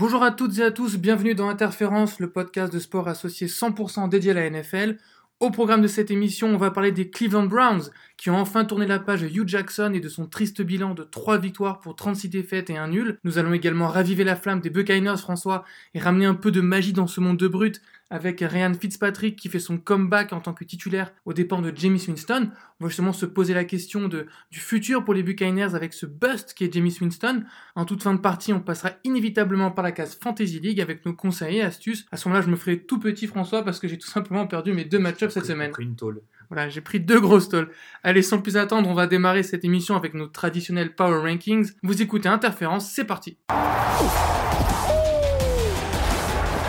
Bonjour à toutes et à tous, bienvenue dans Interférence, le podcast de sport associé 100% dédié à la NFL. Au programme de cette émission, on va parler des Cleveland Browns qui ont enfin tourné la page de Hugh Jackson et de son triste bilan de 3 victoires pour 36 défaites et un nul. Nous allons également raviver la flamme des Buccaneers François et ramener un peu de magie dans ce monde de brut avec Ryan Fitzpatrick qui fait son comeback en tant que titulaire aux dépens de Jamie Winston. On va justement se poser la question de, du futur pour les Buccaneers avec ce bust qui est Jamie Winston. En toute fin de partie, on passera inévitablement par la case Fantasy League avec nos conseils et astuces. À ce moment-là, je me ferai tout petit François parce que j'ai tout simplement perdu mes deux match-ups cette semaine. une tôle. Voilà, j'ai pris deux grosses tôles. Allez, sans plus attendre, on va démarrer cette émission avec nos traditionnels Power Rankings. Vous écoutez Interférence, c'est parti.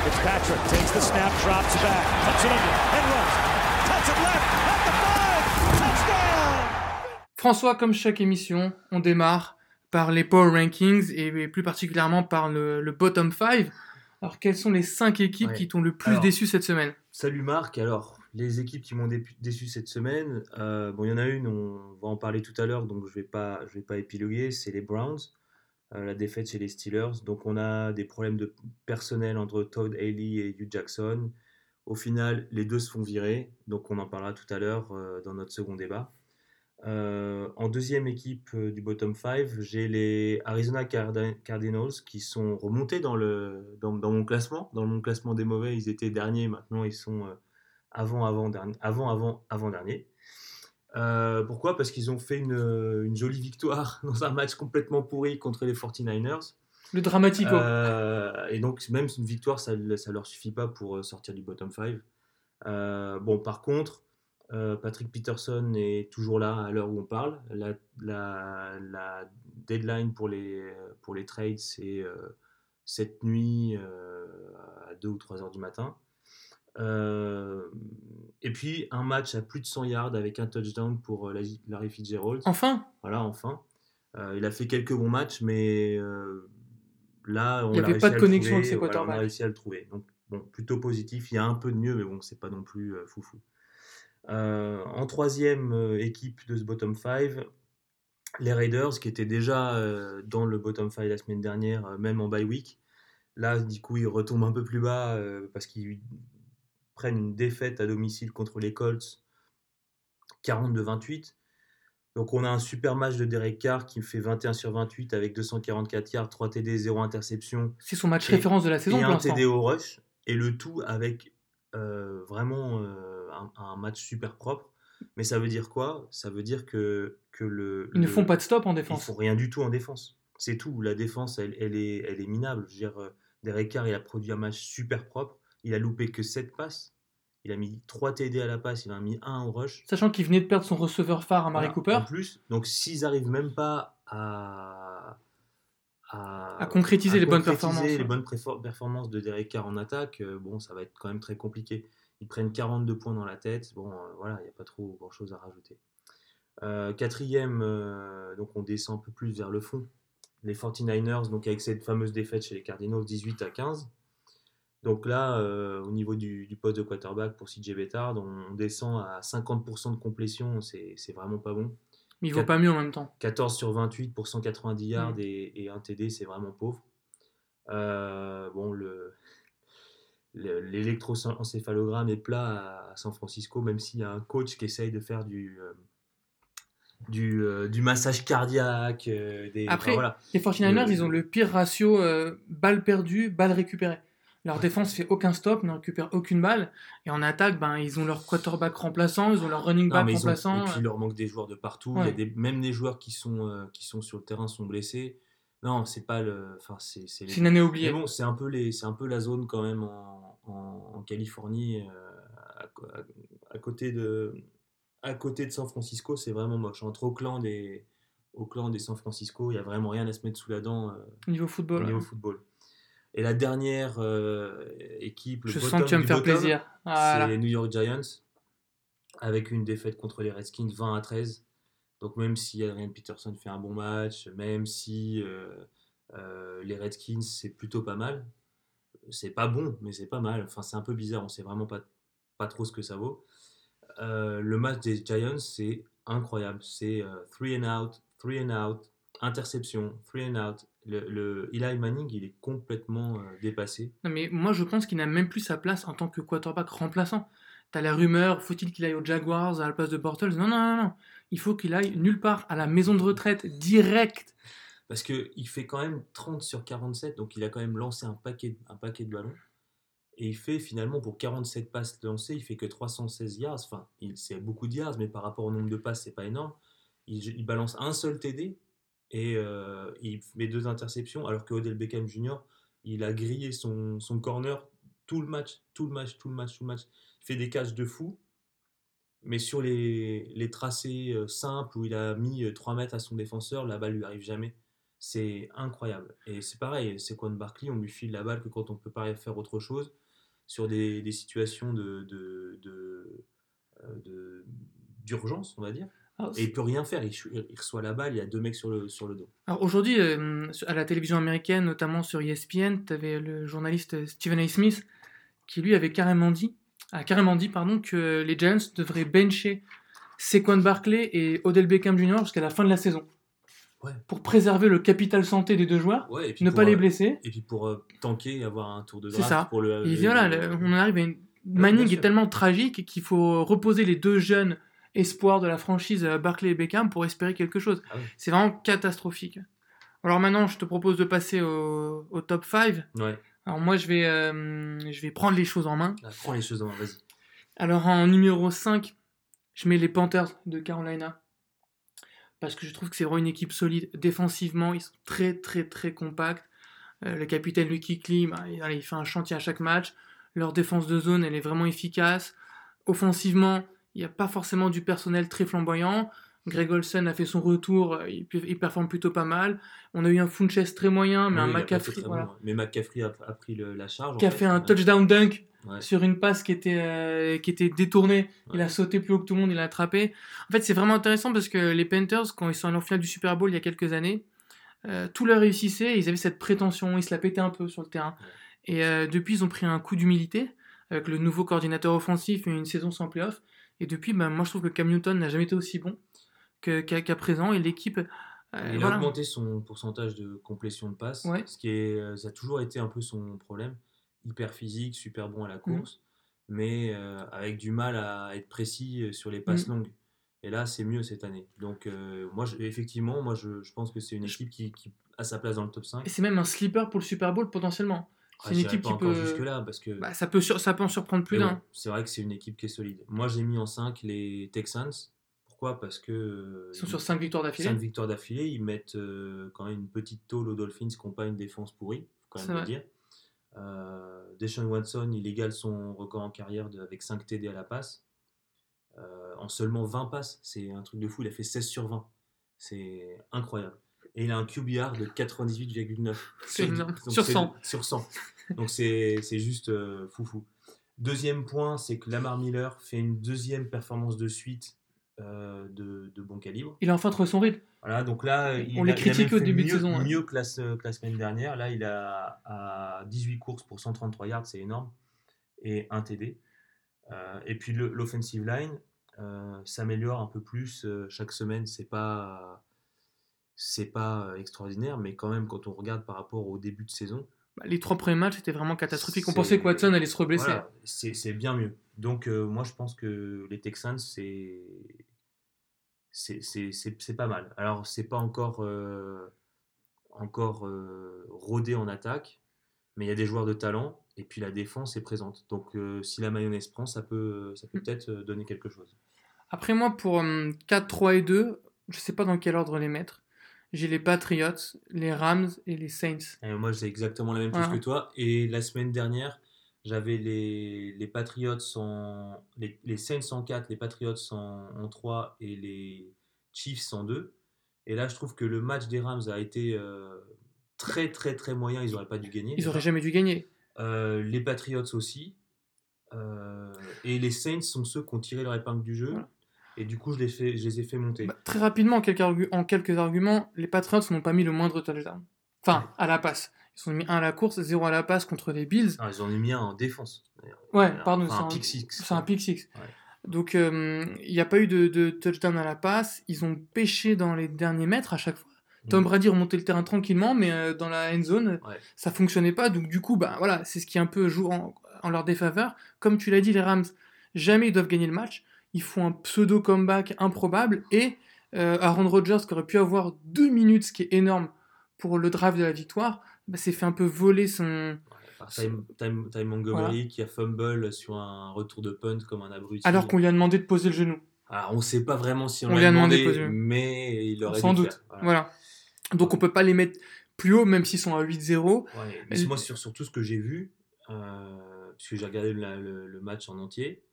Fitzpatrick takes the snap, drops back, cuts it under, and runs. Cuts it left, at the five, touchdown! François, comme chaque émission, on démarre par les Power Rankings et plus particulièrement par le, le bottom 5. Alors, quelles sont les 5 équipes qui t'ont le plus déçu cette semaine? Salut Marc, alors les équipes qui m'ont déçu cette semaine, euh, bon, il y en a une, on va en parler tout à l'heure, donc je ne vais, pas, je vais pas épiloguer, c'est les Browns. Euh, la défaite chez les Steelers. Donc on a des problèmes de personnel entre Todd Haley et Hugh Jackson. Au final, les deux se font virer, donc on en parlera tout à l'heure euh, dans notre second débat. Euh, en deuxième équipe du bottom 5, j'ai les Arizona Cardinals qui sont remontés dans, le, dans, mon classement. Dans mon classement des mauvais, ils étaient derniers, maintenant ils sont avant, avant, avant, avant, avant dernier. Euh, pourquoi? Parce qu'ils ont fait une, jolie victoire dans un match complètement pourri contre les 49ers. Le dramatico. Euh, et donc, même une victoire, ça ne leur suffit pas pour euh, sortir du bottom 5. bon, par contre, Patrick Peterson est toujours là à l'heure où on parle. La, la, deadline pour les, pour les trades, c'est cette nuit à 2 ou 3 heures du matin. Euh, et puis un match à plus de 100 yards avec un touchdown pour euh, Larry Fitzgerald. Enfin Voilà, enfin. Euh, il a fait quelques bons matchs, mais là, on Il n'y avait pas de connexion avec ses voilà, On a réussi à le trouver. Donc, bon, plutôt positif. Il y a un peu de mieux, mais bon, c'est pas non plus foufou. en troisième équipe de ce bottom 5, les Raiders, qui étaient déjà dans le bottom 5 la semaine dernière, même en bye week. Là, du coup, ils retombent un peu plus bas parce qu'ils prennent une défaite à domicile contre les Colts 42-28. Donc on a un super match de Derek Carr qui fait 21 sur 28 avec 244 yards, 3 TD, 0 interception. C'est son match référence de la saison. Et un TD au rush. Et le tout avec euh, vraiment euh, un, match super propre. Mais ça veut dire quoi? Ça veut dire que, que le... Ils ne font pas de stop en défense. Ils font rien du tout en défense. C'est tout. La défense, elle, elle, est, elle est minable. Je veux dire, euh, Derek Carr, il a produit un match super propre. Il a loupé que 7 passes. Il a mis 3 TD à la passe, il en a mis 1 au rush. Sachant qu'il venait de perdre son receveur phare à Marie Cooper. En plus, donc s'ils n'arrivent même pas à, à, concrétiser, les, bonnes performances, les bonnes performances de Derek Carr en attaque, euh, bon, ça va être quand même très compliqué. Ils prennent 42 points dans la tête, bon, euh, voilà, il n'y a pas trop grand chose à rajouter. Euh, quatrième, donc on descend un peu plus vers le fond. Les 49ers, donc avec cette fameuse défaite chez les Cardinals, 18 à 15. Donc là, euh, au niveau du, poste de quarterback pour CJ Bettard, on, descend à 50% de complétion, c'est vraiment pas bon. Mais il vaut pas mieux en même temps. 14 sur 28 pour 190 yards mm. et, et, un TD, c'est vraiment pauvre. Euh, bon, le l'électroencéphalogramme est plat à San Francisco, même s'il y a un coach qui essaye de faire du, euh, du, du, massage cardiaque. des, Après, les 49ers, ils ont le pire ratio balles perdues, balles récupérées. Leur défense fait aucun stop, ne récupère aucune balle. Et en attaque, ben, ils ont leur quarterback remplaçant, ils ont leur running back remplaçant. et puis il leur manque des joueurs de partout. Il y a des, même les joueurs qui sont, euh, qui sont sur le terrain sont blessés. Non, c'est pas le. Enfin, c'est, c'est, une année oubliée. bon, c'est un, peu les, c'est un peu la zone quand même en, en, Californie, euh, à, côté de, à côté de San Francisco, c'est vraiment moche. Entre Oakland et, Oakland et San Francisco, il n'y a vraiment rien à se mettre sous la dent. Euh, niveau football. niveau football. Et la dernière euh, équipe, le Je sens que tu vas me faire plaisir. C'est les New York Giants, avec une défaite contre les Redskins 20 à 13. Donc même si Adrian Peterson fait un bon match, même si euh, euh, les Redskins c'est plutôt pas mal, c'est pas bon, mais c'est pas mal. Enfin c'est un peu bizarre, on sait vraiment pas, pas trop ce que ça vaut. le match des Giants c'est incroyable, c'est 3 and out, 3 and out, interception, free and out. Le, le Eli Manning, il est complètement euh, dépassé. Non, mais moi, je pense qu'il n'a même plus sa place en tant que quarterback remplaçant. T'as la rumeur, faut-il qu'il aille aux Jaguars à la place de Bortles? Non, non, non, non. Il faut qu'il aille nulle part, à la maison de retraite, direct. Parce qu'il fait quand même 30 sur 47, donc il a quand même lancé un paquet, un paquet de ballons. Et il fait finalement pour 47 passes lancées, il fait que 316 yards. Enfin, c'est beaucoup de yards, mais par rapport au nombre de passes, c'est pas énorme. Il, il, balance un seul TD et euh, il met deux interceptions, alors que Odell Beckham Jr., il a grillé son, son corner tout le match, tout le match, tout le match, tout le match. Il fait des catchs de fou, mais sur les, les tracés euh, simples où il a mis 3 mètres à son défenseur, la balle lui arrive jamais. C'est incroyable. Et c'est pareil, c'est Quan Barkley, on lui file la balle que quand on peut pas faire autre chose, sur des, des situations de, de, de, euh, d'urgence, on va dire. Alors, et il peut rien faire, il, il, reçoit la balle, il y a deux mecs sur le, sur le dos. Alors aujourd'hui, euh, à la télévision américaine, notamment sur ESPN, tu avais le journaliste Stephen A. Smith qui lui avait carrément dit, a carrément dit pardon, que les Giants devraient bencher Saquon Barkley et Odell Beckham Jr. jusqu'à la fin de la saison. Ouais. Pour préserver le capital santé des deux joueurs, ouais, ne pas les blesser. Et puis pour euh, tanker et avoir un tour de C'est draft ça. pour le. Il dit le- voilà, le- on arrive à une. Manning est tellement tragique qu'il faut reposer les deux jeunes espoirs de la franchise Barkley et Beckham pour espérer quelque chose. Ah oui. C'est vraiment catastrophique. Alors maintenant, je te propose de passer au, au top 5. Ouais, Alors moi, je vais, euh, je vais prendre les choses en main. là, prends les choses en main, vas-y. Alors en numéro 5, je mets les Panthers de Carolina. Parce que je trouve que c'est vraiment une équipe solide. Défensivement, ils sont très très très compacts. Euh, le capitaine Lucky Klee, bah, il fait un chantier à chaque match. Leur défense de zone, elle est vraiment efficace. Offensivement, il n'y a pas forcément du personnel très flamboyant. Greg Olsen a fait son retour, euh, il, il performe plutôt pas mal. On a eu un Funches très moyen, mais Oui, un a McCaffrey voilà, bon. Mais McCaffrey a, a pris le- la charge. qui a fait. fait un touchdown dunk Ouais. sur une passe qui était, euh, qui était détournée. Il a sauté plus haut que tout le monde, il l'a attrapé. En fait, c'est vraiment intéressant parce que les Panthers, quand ils sont allés en finale du Super Bowl il y a quelques années, euh, tout leur réussissait, ils avaient cette prétention, ils se la pétaient un peu sur le terrain. Et euh, depuis, ils ont pris un coup d'humilité avec le nouveau coordinateur offensif et une saison sans playoff. Et depuis, ben, moi je trouve que Cam Newton n'a jamais été aussi bon qu'à présent. Et l'équipe. euh, Il voilà. a augmenté son pourcentage de complétion de passe, Ouais. ce qui est, euh, ça a toujours été un peu son problème. Hyper physique, super bon à la Mhm. course, mais euh, avec du mal à être précis euh, sur les passes Mhm. longues. Et là, c'est mieux cette année. Donc, euh, moi, je- effectivement, moi, je, je pense que c'est une équipe qui, qui a sa place dans le top 5. Et c'est même un sleeper pour le Super Bowl potentiellement. C'est Ah, une j'irai équipe pas qui peut. jusque-là, parce que Bah, ça, peut sur- ça peut en surprendre plus d'un. bon, c'est vrai que c'est une équipe qui est solide. Moi, j'ai mis en 5 les Texans. Pourquoi? Parce que euh, Ils sont sur 5 victoires d'affilée. 5 victoires d'affilée, ils mettent euh, quand même une petite tôle aux Dolphins qui n'ont pas une défense pourrie, faut quand même le vrai. dire. Euh, Deshaun Watson, il égale son record en carrière de- avec 5 TD à la passe. Euh, en seulement 20 passes, c'est un truc de fou, il a fait 16 sur 20. C'est incroyable. Et il a un QBR de 98,9. C'est Sur- Sur c'est- 100. Sur 100. Donc c'est juste euh, foufou. Deuxième point, c'est que Lamar Miller fait une deuxième performance de suite euh, de, de bon calibre. Il a enfin trouvé son rythme. Voilà, donc là, On les critiquait au début de mieux, saison, hein. Mieux que la, se- que la semaine dernière. Là, il a à 18 courses pour 133 yards, c'est énorme. Et un TD. Euh, et puis l'offensive line euh, s'améliore un peu plus chaque semaine. C'est pas c'est pas euh, extraordinaire, mais quand même, quand on regarde par rapport au début de saison, Bah, les trois premiers matchs étaient vraiment catastrophiques. On pensait que Watson allait se reblesser. voilà, c'est bien mieux. Donc, euh, moi, je pense que les Texans, c'est c'est- pas mal. Alors, c'est pas encore, euh, encore euh, rodé en attaque, mais il y a des joueurs de talent, et puis la défense est présente. Donc, euh, si la mayonnaise prend, ça peut, ça peut peut-être euh, donner quelque chose. Après moi, pour hum, 4, 3 et 2, je sais pas dans quel ordre les mettre. J'ai les Patriots, les Rams et les Saints. Et moi, j'ai exactement la même chose Voilà. que toi. Et la semaine dernière, j'avais les, les Patriots en. Les, les Saints en 4, les Patriots en, en 3 et les Chiefs en 2. Et là, je trouve que le match des Rams a été euh, très, très, très moyen. Ils n'auraient pas dû gagner. Ils auraient jamais dû gagner. Euh, les Patriots aussi. Euh, et les Saints sont ceux qui ont tiré leur épingle du jeu. Voilà. Et du coup, je les, fais, je les ai fait monter. Bah, très rapidement, en quelques, argu- en quelques arguments, les Patriots n'ont pas mis le moindre touchdown. Enfin, à la passe. Ils ont mis 1 à la course, 0 à la passe contre les Bills. Ah, ils en ont mis un en défense. Ouais, pardon, enfin, c'est un un- pick six. C'est un pick six. Ouais. Donc, euh, il n'y a pas eu de, de touchdown à la passe. Ils ont pêché dans les derniers mètres à chaque fois. Tom Mm. Brady remontait le terrain tranquillement, mais euh, dans la end zone, Ouais. ça fonctionnait pas. Donc du coup, bah voilà, c'est ce qui un peu joue en, en leur défaveur. Comme tu l'as dit, les Rams, jamais ils doivent gagner le match. Ils font un pseudo comeback improbable et euh, Aaron Rodgers, qui aurait pu avoir deux minutes, ce qui est énorme pour le drive de la victoire, bah, s'est fait un peu voler son. Par Ty Montgomery qui a fumble sur un retour de punt comme un abruti. Alors qu'on lui a demandé de poser le genou. Alors, on ne sait pas vraiment si on, lui a demandé demandé, de poser. mais il aurait Sans dû doute. faire. Voilà. Voilà. Donc on peut pas les mettre plus haut, même s'ils sont à 8-0. Ouais, mais moi, sur, sur tout ce que j'ai vu, euh, puisque j'ai regardé le match en entier,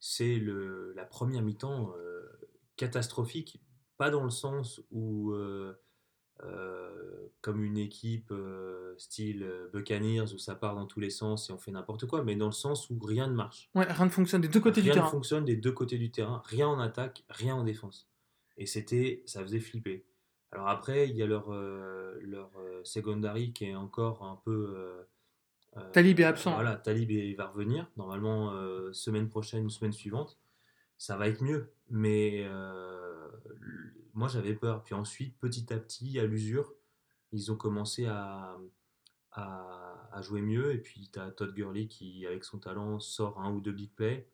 c'est le- la première mi-temps euh, catastrophique. Pas dans le sens où, euh, euh, comme une équipe style Buccaneers, où ça part dans tous les sens et on fait n'importe quoi, mais dans le sens où rien ne marche. Ouais, rien ne fonctionne des deux côtés rien du ne terrain. fonctionne des deux côtés du terrain, rien en attaque, rien en défense. Et c'était, ça faisait flipper. Alors après, il y a leur, leur secondary qui est encore un peu. Euh, Talib est absent. Voilà, Talib est- va revenir, normalement euh, semaine prochaine ou semaine suivante. Ça va être mieux. Mais euh, moi j'avais peur. Puis ensuite, petit à petit, à l'usure, ils ont commencé à, à, à jouer mieux. Et puis tu as Todd Gurley qui, avec son talent, sort un ou deux big plays.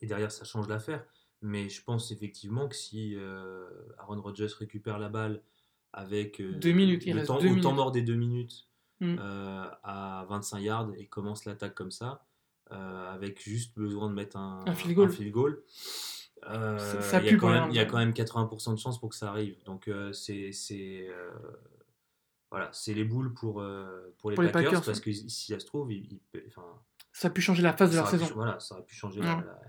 Et derrière, ça change l'affaire. Mais je pense effectivement que si euh, Aaron Rodgers récupère la balle avec euh, Deux minutes, il le reste temps, deux au temps mort des deux minutes Mm. euh, à 25 yards et commence l'attaque comme ça, euh, avec juste besoin de mettre un, Un field goal. goal, euh, Ça- ça il y a quand même- il y a quand même 80% de chances pour que ça arrive. Donc euh, c'est euh, voilà, c'est les boules pour, pour, les, Pour les Packers, parce que si ça se trouve, ils- enfin, Ça a pu changer la phase de leur pu- saison. voilà, ça aurait pu changer la- Ouais. la-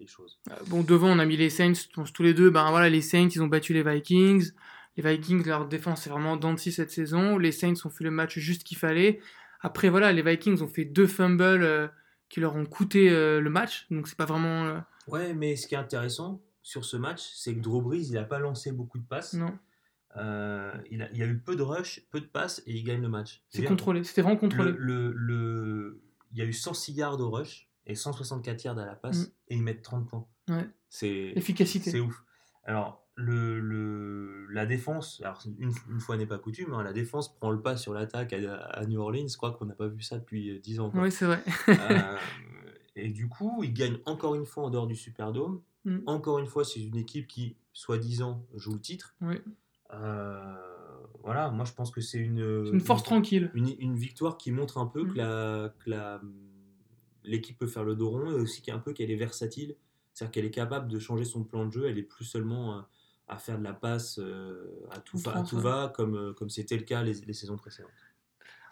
les choses. Bon, devant, on a mis les Saints, tous les deux. Ben voilà, les Saints, ils ont battu les Vikings. Les Vikings, leur défense est vraiment scie cette saison. Les Saints ont fait le match juste qu'il fallait. Après, voilà, les Vikings ont fait deux fumbles euh, qui leur ont coûté euh, le match. Donc, c'est pas vraiment. euh, Ouais, mais ce qui est intéressant sur ce match, c'est que Drew Brees, il n'a pas lancé beaucoup de passes. non, il, a, il y a eu peu de rush, peu de passes et il gagne le match. c'est contrôlé. C'était vraiment contrôlé. Le, le, le- il y a eu 106 yards au rush et 164 yards à la passe Mm. et ils mettent 30 points. Ouais. C'est Efficacité. c'est ouf. Alors, le, le- la défense, alors une, une fois n'est pas coutume, hein, la défense prend le pas sur l'attaque à, à New Orleans. Je crois qu'on n'a pas vu ça depuis euh, 10 ans. quoi. Oui, c'est vrai. Euh, et du coup, ils gagnent encore une fois en dehors du Superdome. Mm. Encore une fois, c'est une équipe qui, soi-disant, joue le titre. Oui. Euh, voilà, moi je pense que c'est une, C'est une force tranquille. une, une victoire qui montre un peu Mm. que la- que la- l'équipe peut faire le dos rond et aussi qu'un peu qu'elle est versatile. C'est-à-dire qu'elle est capable de changer son plan de jeu. Elle est plus seulement euh, à faire de la passe euh, à, tout, va- à tout va, comme euh, comme c'était le cas les, les saisons précédentes.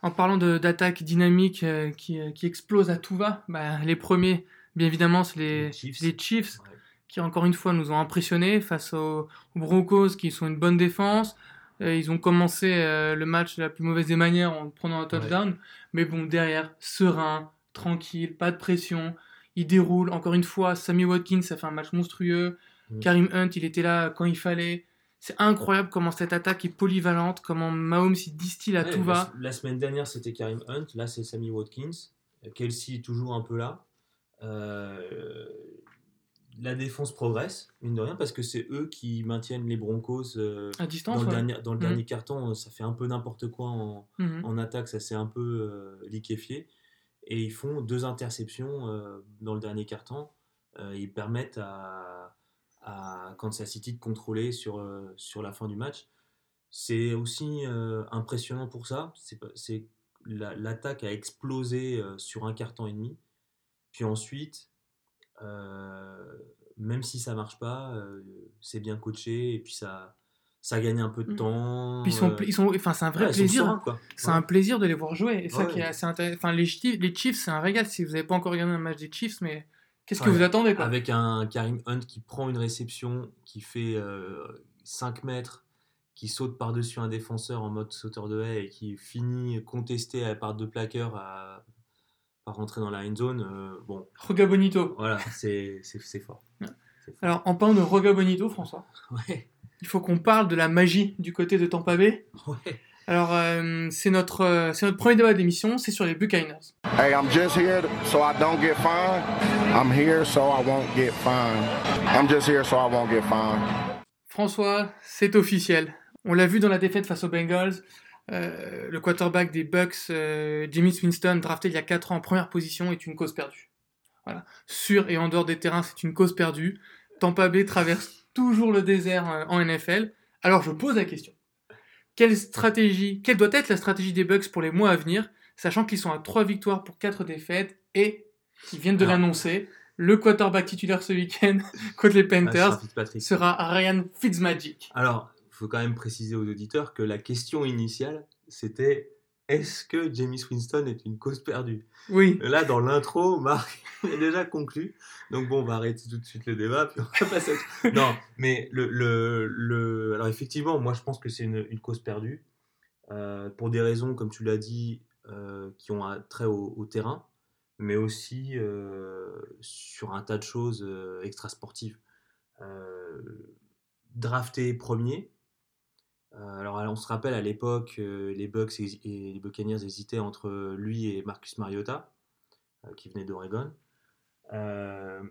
En parlant d'attaque dynamique euh, qui, qui explose à tout va, bah, les premiers, bien évidemment, c'est les, Les Chiefs. les Chiefs. Ouais. qui encore une fois nous ont impressionnés face aux, aux Broncos qui sont une bonne défense. Euh, ils ont commencé euh, le match de la plus mauvaise des manières en prenant un touchdown. Mais bon, derrière, serein, tranquille, pas de pression. Ils déroulent. Encore une fois, Sammy Watkins a fait un match monstrueux. Mm. Karim Hunt, il était là quand il fallait. C'est incroyable comment cette attaque est polyvalente, comment Mahomes il distille à Ouais, tout va. la semaine dernière, c'était Karim Hunt. Là, c'est Sammy Watkins. Kelsey est toujours un peu là. Euh, la défense progresse, mine de rien, parce que c'est eux qui maintiennent les Broncos. euh, À dans distance, le, ouais. dernier, dans le Mhm. dernier carton, ça fait un peu n'importe quoi en, Mhm. en attaque, ça s'est un peu euh, liquéfié. Et ils font deux interceptions dans le dernier carton. Ils permettent à, à Kansas City de contrôler sur, euh, sur la fin du match. C'est aussi euh, impressionnant pour ça. C'est L'attaque a explosé euh, sur un carton et demi. Puis ensuite, euh, même si ça marche pas, euh, c'est bien coaché et puis ça, ça gagne un peu de Mm. temps. Puis ils sont, euh, ils sont, enfin, c'est un vrai ouais, plaisir. C'est Ouais. un plaisir de les voir jouer. Et ça qui est assez intéressant. Enfin, les Chiefs, les Chiefs c'est un régal. Si vous n'avez pas encore regardé un match des Chiefs, mais qu'est-ce que vous attendez quoi? Avec un Karim Hunt qui prend une réception, qui fait 5 mètres, qui saute par-dessus un défenseur en mode sauteur de haie et qui finit contesté à- par deux plaqueurs à, à rentrer dans la end zone. euh, bon, Roga Bonito. voilà, c'est fort. Ouais. Fort. Alors, en parlant de Roga Bonito, François, Ouais, il faut qu'on parle de la magie du côté de Tampa Bay. ouais. Alors, euh, c'est notre, euh, c'est notre premier débat d'émission, c'est sur les Buccaneers. Hey, I'm just here so I don't get fined. I'm here so I won't get fined. I'm just here so I won't get fined. François, c'est officiel. On l'a vu dans la défaite face aux Bengals. euh, le quarterback des Bucks, Jimmy Winston, drafté il y a 4 ans en première position, est une cause perdue. Voilà. Sur et en dehors des terrains, c'est une cause perdue. Tampa Bay traverse toujours le désert en NFL. Alors je pose la question. Quelle stratégie, quelle doit être la stratégie des Bucks pour les mois à venir, sachant qu'ils sont à 3 victoires pour 4 défaites et ils viennent de l'annoncer, le quarterback titulaire ce week-end contre les Ah, Panthers sera Ryan Fitzmagic. Alors, il faut quand même préciser aux auditeurs que la question initiale, c'était est-ce que James Winston est une cause perdue? Oui, Là, dans l'intro, Marc est déjà conclu. Donc bon, on va arrêter tout de suite le débat, puis on va passer. à- Non, mais le, le, le- alors effectivement, moi je pense que c'est une, une cause perdue euh, pour des raisons, comme tu l'as dit, euh, qui ont un trait au, au terrain, mais aussi euh, sur un tas de choses extrasportives. Drafté premier. Euh, alors, on se rappelle à l'époque, euh, les Bucks et les Buccaneers hésitaient entre lui et Marcus Mariota, euh, qui venait d'Oregon. Euh,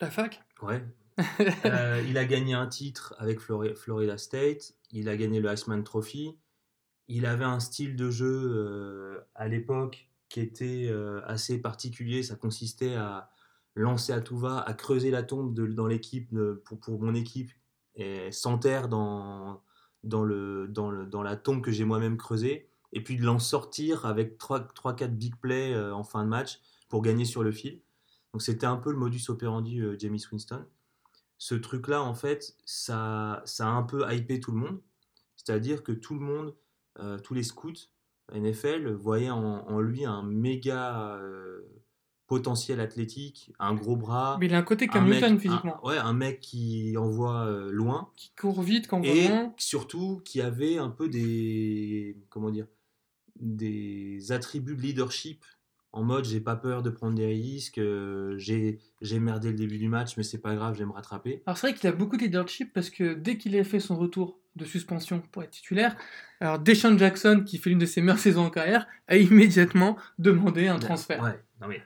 la fac? Ouais. Euh, il a gagné un titre avec Flori- Florida State. Il a gagné le Iceman Trophy. Il avait un style de jeu euh, à l'époque qui était assez particulier. Ça consistait à lancer à tout va, à creuser la tombe de- dans l'équipe pour mon équipe et sans terre dans, dans, le, dans, le, dans la tombe que j'ai moi-même creusée. Et puis de l'en sortir avec 3-4 big plays euh, en fin de match pour gagner sur le fil. Donc c'était un peu le modus operandi euh, James Winston. Ce truc-là, en fait, ça, ça a un peu hypé tout le monde. C'est-à-dire que tout le monde, euh, tous les scouts NFL voyaient en, lui un méga potentiel athlétique, un gros bras. Mais il a un côté un comme mec- Newton physiquement. un- ouais, un mec qui envoie euh, loin Qui court vite quand et vraiment. surtout qui avait un peu des comment dire des attributs de leadership en mode j'ai pas peur de prendre des risques euh, j'ai j'ai merdé le début du match mais c'est pas grave je vais me rattraper Alors c'est vrai qu'il a beaucoup de leadership parce que dès qu'il a fait son retour de suspension pour être titulaire, alors Deshaun Jackson, qui fait l'une de ses meilleures saisons en carrière, a immédiatement demandé un transfert. ouais non mais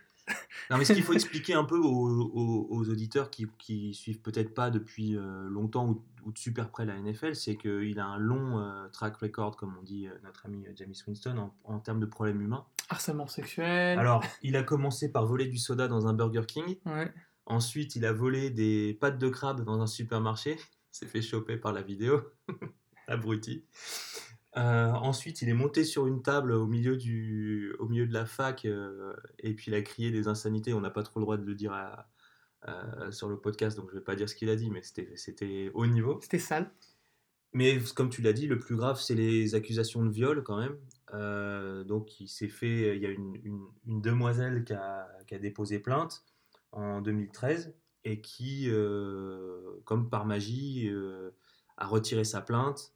non mais ce qu'il faut expliquer un peu aux, aux- aux auditeurs qui, qui suivent peut-être pas depuis euh, longtemps ou, ou de super près la NFL c'est qu'il a un long euh, track record comme on dit euh, notre ami James Winston en, en termes de problèmes humains Harcèlement sexuel. alors il a commencé par voler du soda dans un Burger King Ouais. Ensuite, il a volé des pâtes de crabe dans un supermarché. Il s'est fait choper par la vidéo. Abruti. Euh, ensuite, il est monté sur une table au milieu, du, au milieu de la fac euh, et puis il a crié des insanités. On n'a pas trop le droit de le dire à- sur le podcast, donc je ne vais pas dire ce qu'il a dit, mais c'était haut niveau. C'était sale. Mais comme tu l'as dit, le plus grave, c'est les accusations de viol quand même. Euh, donc il s'est fait, il y a une, une- une demoiselle qui a, qui a déposé plainte en 2013 et qui, euh, comme par magie, a retiré sa plainte.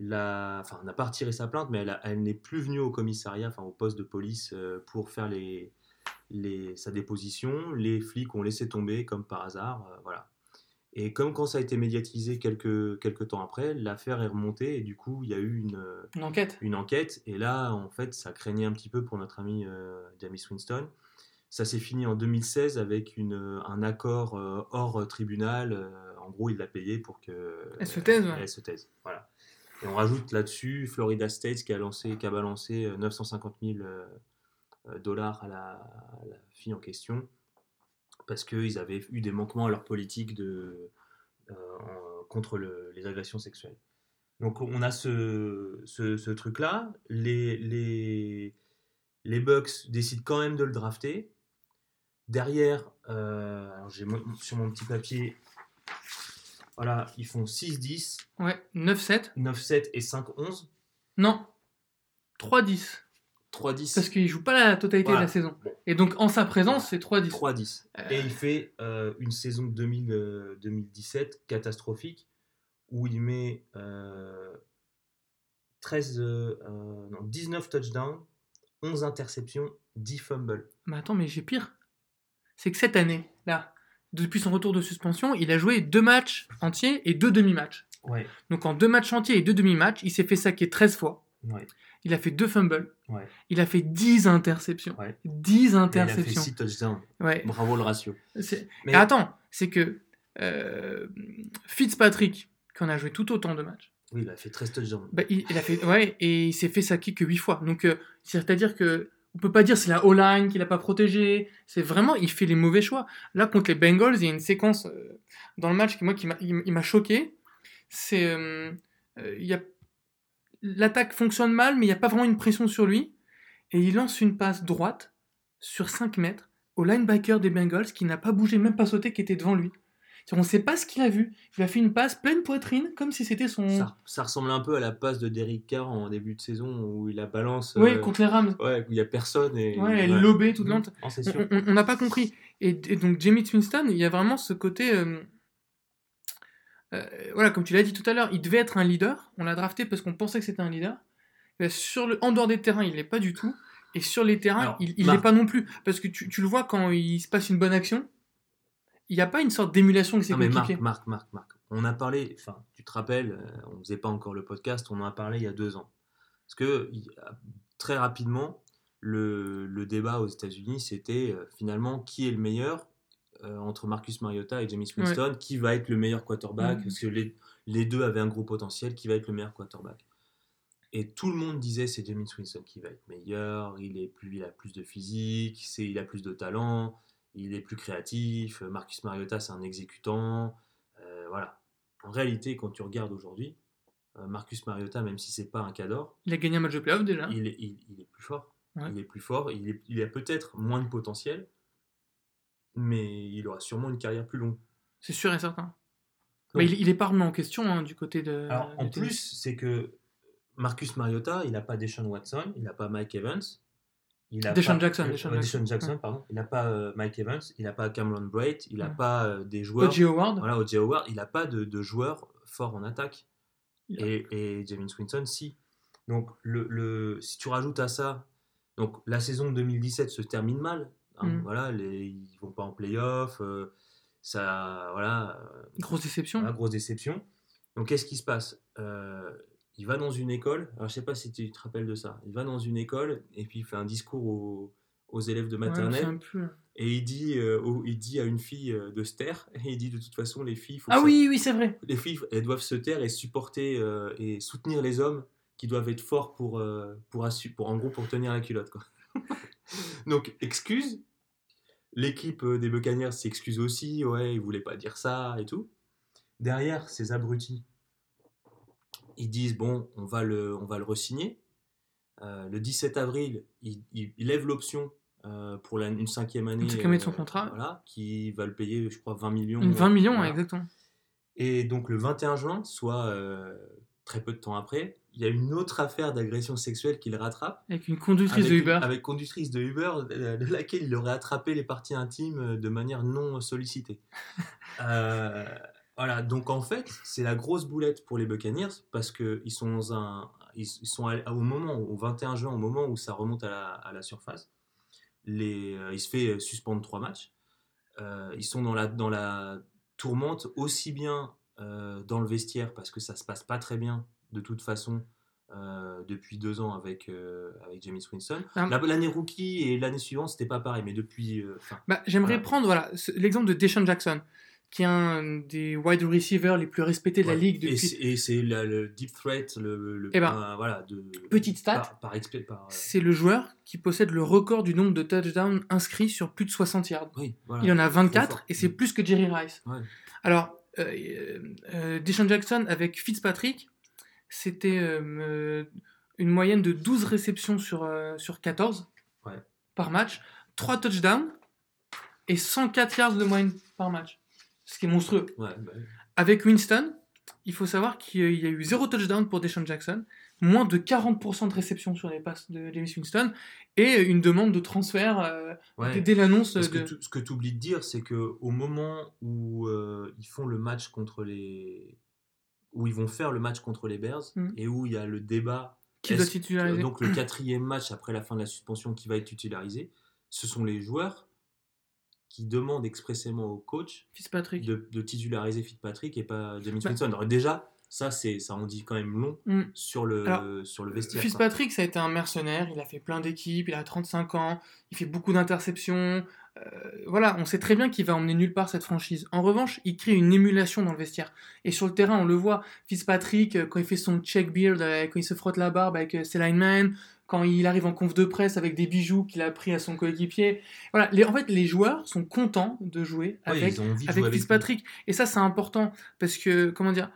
La- Enfin, n'a pas retiré sa plainte, mais elle, a- elle n'est plus venue au commissariat, enfin au poste de police, euh, pour faire les, les, sa déposition. Les flics ont laissé tomber comme par hasard. euh, voilà. Et comme quand ça a été médiatisé quelques, quelques temps après, l'affaire est remontée et du coup, il y a eu une, Une enquête. une enquête. Et là, en fait, ça craignait un petit peu pour notre ami euh, James Winston. Ça s'est fini en 2016 avec une, un accord euh, hors tribunal. euh, en gros, il l'a payé pour que Elle se taise, ouais. Elle se taise. Voilà. On rajoute là-dessus Florida State qui a, lancé, qui a balancé euh, 950 000 euh, euh, dollars à la, fille en question parce qu'ils avaient eu des manquements à leur politique euh, contre le- les agressions sexuelles. Donc on a ce, truc-là. Les, Bucks décident quand même de le drafter. Derrière, euh, j'ai sur mon petit papier, voilà, ils font 6-10, Ouais. 9-7. 9-7 et 5-11. Non. 3-10. 3-10. Parce qu'il joue pas la totalité Voilà. de la saison. Bon. Et donc en sa présence, c'est 3-10. 3-10. Euh. Et il fait euh, une saison 2000, euh, 2017 catastrophique où il met euh, 13, euh, euh, non, 19 touchdowns, 11 interceptions, 10 fumbles. Mais attends, mais j'ai pire. C'est que cette année, là, depuis son retour de suspension, il a joué deux matchs entiers et deux demi-matchs. Ouais, Donc en deux matchs entiers et deux demi-matchs, il s'est fait saquer 13 fois. ouais, Il a fait deux fumbles. ouais. Il a fait 10 interceptions. Ouais. 10 Et il a fait interceptions. 6 touchdowns. Ouais. Bravo le ratio. Mais- Et attends, c'est que euh, Fitzpatrick, qui en a joué tout autant de matchs, Oui, il a fait 13 touchdowns. Bah, il, il a fait, ouais, et il s'est fait saquer que 8 fois. Donc, euh, c'est-à-dire que on peut pas dire c'est la O-line qu'il a pas protégé. C'est vraiment, il fait les mauvais choix. Là, contre les Bengals, il y a une séquence euh, dans le match qui, moi, qui m'a, choqué. C'est, euh, euh, l'attaque fonctionne mal, mais il n'y a pas vraiment une pression sur lui. Et il lance une passe droite sur 5 mètres au linebacker des Bengals qui n'a pas bougé, même pas sauté, qui était devant lui. On ne sait pas ce qu'il a vu. Il a fait une passe pleine poitrine, comme si c'était son. Ça, ça ressemble un peu à la passe de Derrick Carr en début de saison où il la balance. Oui, euh, contre les Rams. Ouais, où il n'y a personne. Et, Ouais, elle est lobée toute Mhm. lente. On- n'a pas compris. Et, et donc, Jamie Winston, il y a vraiment ce côté. euh, euh, voilà, comme tu l'as dit tout à l'heure, il devait être un leader. On l'a drafté parce qu'on pensait que c'était un leader. Sur le, en dehors des terrains, il l'est pas du tout. Et sur les terrains, Alors, il l'est pas non plus. Parce que tu, tu le vois quand il se passe une bonne action, il n'y a pas une sorte d'émulation avec ses Non, mais Marc. Marc, Marc, Marc, on a parlé, enfin, tu te rappelles, euh, on faisait pas encore le podcast, on en a parlé il y a deux ans. Parce que très rapidement, le, le débat aux États-Unis, c'était euh, finalement qui est le meilleur euh, entre Marcus Mariota et James Winston, qui va être le meilleur quarterback, Mhm. parce que les, les deux avaient un gros potentiel, qui va être le meilleur quarterback. Et tout le monde disait c'est James Winston qui va être meilleur, il, est plus, il a plus de physique, il a plus de talent, il est plus créatif, euh, Marcus Mariota c'est un exécutant, euh, voilà. En réalité, quand tu regardes aujourd'hui, euh, Marcus Mariota, même si c'est pas un cador, Il a gagné un match de playoff déjà. il est, il, il est plus fort. Ouais. Il est plus fort, il, est- il a peut-être moins de potentiel, mais il aura sûrement une carrière plus longue. C'est sûr et certain. Donc- Mais il, il est pas remis en question hein, du côté de. Alors, en plus, c'est que Marcus Mariota, il n'a pas Deshaun Watson, il n'a pas Mike Evans. Il a Deshaun pas- Jackson, euh, Deshaun Jackson. Deshaun Jackson, Ouais. pardon. Il n'a pas euh, Mike Evans, il n'a pas Cameron Braid, il n'a Ouais. pas euh, des joueurs. O.J. Howard. Voilà, O.J. Howard, il n'a pas de, de joueurs forts en attaque. Et, et James Winston, si. Donc, le, le- si tu rajoutes à ça, donc la saison 2017 se termine mal. hein, Mhm. Voilà, les, ils vont pas en playoff. ça, voilà, Grosse déception. voilà, grosse déception. Donc, qu'est-ce qui se passe? Il va dans une école. Alors, je sais pas si tu te rappelles de ça. Il va dans une école et puis il fait un discours aux, aux élèves de maternelle. et il dit, euh, au- il dit à une fille euh, de se taire. Et il dit de toute façon, les filles, faut Ah ça- oui, oui, c'est vrai. les filles, elles doivent se taire et supporter euh, et soutenir les hommes qui doivent être forts pour, euh, pour, assu- pour en gros, pour tenir la culotte. Quoi. Donc, excuse. L'équipe des Buccaneers s'excuse aussi. Ouais, ils voulaient pas dire ça et tout. Derrière, ces abrutis, ils disent bon, on va le, on va le resigner. Euh, le 17 avril, il, il lèvent l'option euh, pour la, une cinquième année. cinquième année de son euh, contrat. Voilà, qui va le payer, je crois, 20 millions. 20 millions, Voilà. exactement. Et donc le 21 juin, soit euh, très peu de temps après, il y a une autre affaire d'agression sexuelle qui le rattrape. Avec une conductrice avec, de Uber. Avec conductrice de Uber, de laquelle il aurait attrapé les parties intimes de manière non sollicitée. Euh, voilà, donc en fait, c'est la grosse boulette pour les Buccaneers parce qu'ils sont, dans un, ils, sont au moment, au 21 juin, au moment où ça remonte à la, à la surface. Les, euh, il se fait suspendre trois matchs. Euh, ils sont dans la, dans la tourmente aussi bien euh, dans le vestiaire parce que ça se passe pas très bien de toute façon euh, depuis deux ans avec, euh, avec James Winston. Ah. La- L'année rookie et l'année suivante, c'était pas pareil, mais depuis. euh, Bah, J'aimerais Voilà. prendre voilà, l'exemple de Deshaun Jackson, qui est un des wide receivers les plus respectés de la ouais. ligue depuis. Et c'est le deep threat, le. le- Eh ben, euh, voilà, de, petite stat. Par, par, euh, C'est le joueur qui possède le record du nombre de touchdowns inscrits sur plus de 60 yards. oui, voilà. Il en a Trop 24 fort. et c'est plus que Jerry Rice. Ouais. Alors, euh, euh, euh, Deshaun Jackson avec Fitzpatrick, c'était une moyenne de 12 réceptions sur, sur 14 Ouais. par match, 3 touchdowns et 104 yards de moyenne par match. Ce qui est monstrueux. Ouais, bah, Avec Winston, il faut savoir qu'il y a eu 0 touchdown pour Deshaun Jackson, moins de 40% de réceptions sur les passes de James Winston et une demande de transfert euh, ouais. dès- l'annonce de... ce que tu oublies de dire, c'est que au moment où euh, ils font le match contre les, où ils vont faire le match contre les Bears Mm. et où il y a le débat, qui doit donc le quatrième match après la fin de la suspension qui va être titularisé, ce sont les joueurs qui demandent expressément au coach Fitzpatrick. de, de titulariser Fitzpatrick et pas James Bah. Winston. Alors déjà, ça c'est, ça en dit quand même long Mm. sur le Alors, sur le vestiaire. quoi. Fitzpatrick, ça a été un mercenaire, il a fait plein d'équipes, il a 35 ans, il fait beaucoup d'interceptions, voilà, on sait très bien qu'il va emmener nulle part cette franchise. En revanche, il crée une émulation dans le vestiaire. Et sur le terrain, on le voit. Fitzpatrick, euh, quand il fait son check beard, euh, quand il se frotte la barbe avec ses linemen, quand il arrive en conf de presse avec des bijoux qu'il a pris à son coéquipier. Voilà, les, en fait, les joueurs sont contents de jouer avec, avec Fitzpatrick. et ça, c'est important parce que, comment dire,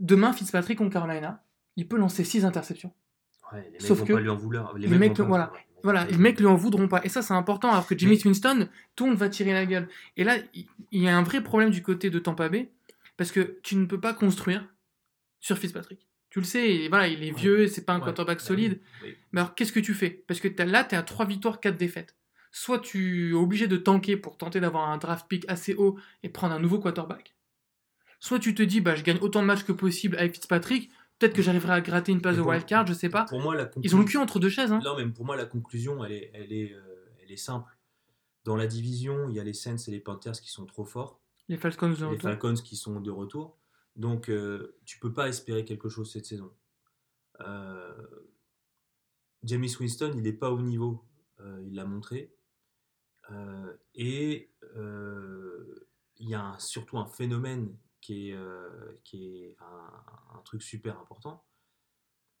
demain, Fitzpatrick en Carolina, il peut lancer 6 interceptions. Ouais, les mecs Sauf vont que pas lui en vouloir. Les, mecs, voilà, voilà, les mecs lui en voudront pas. Et ça, c'est important, alors que Jimmy Winston, tout le monde va tirer la gueule. Et là, il y a un vrai problème du côté de Tampa Bay, parce que tu ne peux pas construire sur Fitzpatrick. Tu le sais, voilà, il est vieux, c'est pas un quarterback bah solide. Mais alors, qu'est-ce que tu fais? Parce que là, tu es à 3 victoires, 4 défaites. Soit tu es obligé de tanker pour tenter d'avoir un draft pick assez haut et prendre un nouveau quarterback. Soit tu te dis, bah, je gagne autant de matchs que possible avec Fitzpatrick, Peut-être que j'arriverai à gratter une place de wildcard, je sais pas. Pour moi, la Ils ont le cul entre deux chaises. Hein. Non, mais pour moi, la conclusion, elle est, elle, est, euh, elle est simple. Dans la division, il y a les Saints et les Panthers qui sont trop forts. Les Falcons de retour. Les Falcons qui sont de retour. Donc, euh, tu peux pas espérer quelque chose cette saison. Euh, Jamie Winston, il n'est pas au niveau. Euh, il l'a montré. et il y a surtout un phénomène qui est, euh, qui est un, truc super important,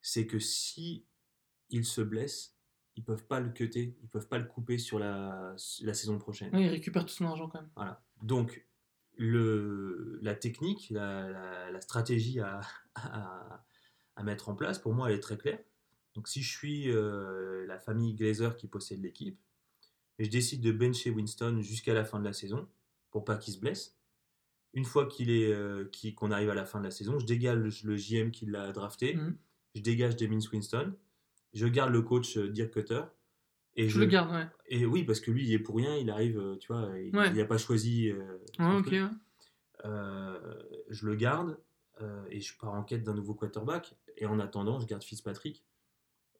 c'est que si il se blesse, ils peuvent pas le cutter, ils peuvent pas le couper sur la, la saison prochaine. Oui, il récupère tout son argent quand même. Voilà. Donc, le, la technique, la, la, stratégie à, à, à, mettre en place, pour moi, elle est très claire. Donc, si je suis euh, la famille Glazer qui possède l'équipe, et je décide de bencher Winston jusqu'à la fin de la saison, pour pas qu'il se blesse, une fois qu'il est euh, qu'on arrive à la fin de la saison, je dégage le, JM qui l'a drafté, mm. je dégage James Winston, je garde le coach euh, Dirk Cutter. Et je, le garde, ouais. Et oui, parce que lui, il est pour rien, il arrive, euh, tu vois, il n'a pas choisi. je le garde et je pars en quête d'un nouveau quarterback. Et en attendant, je garde Fitzpatrick.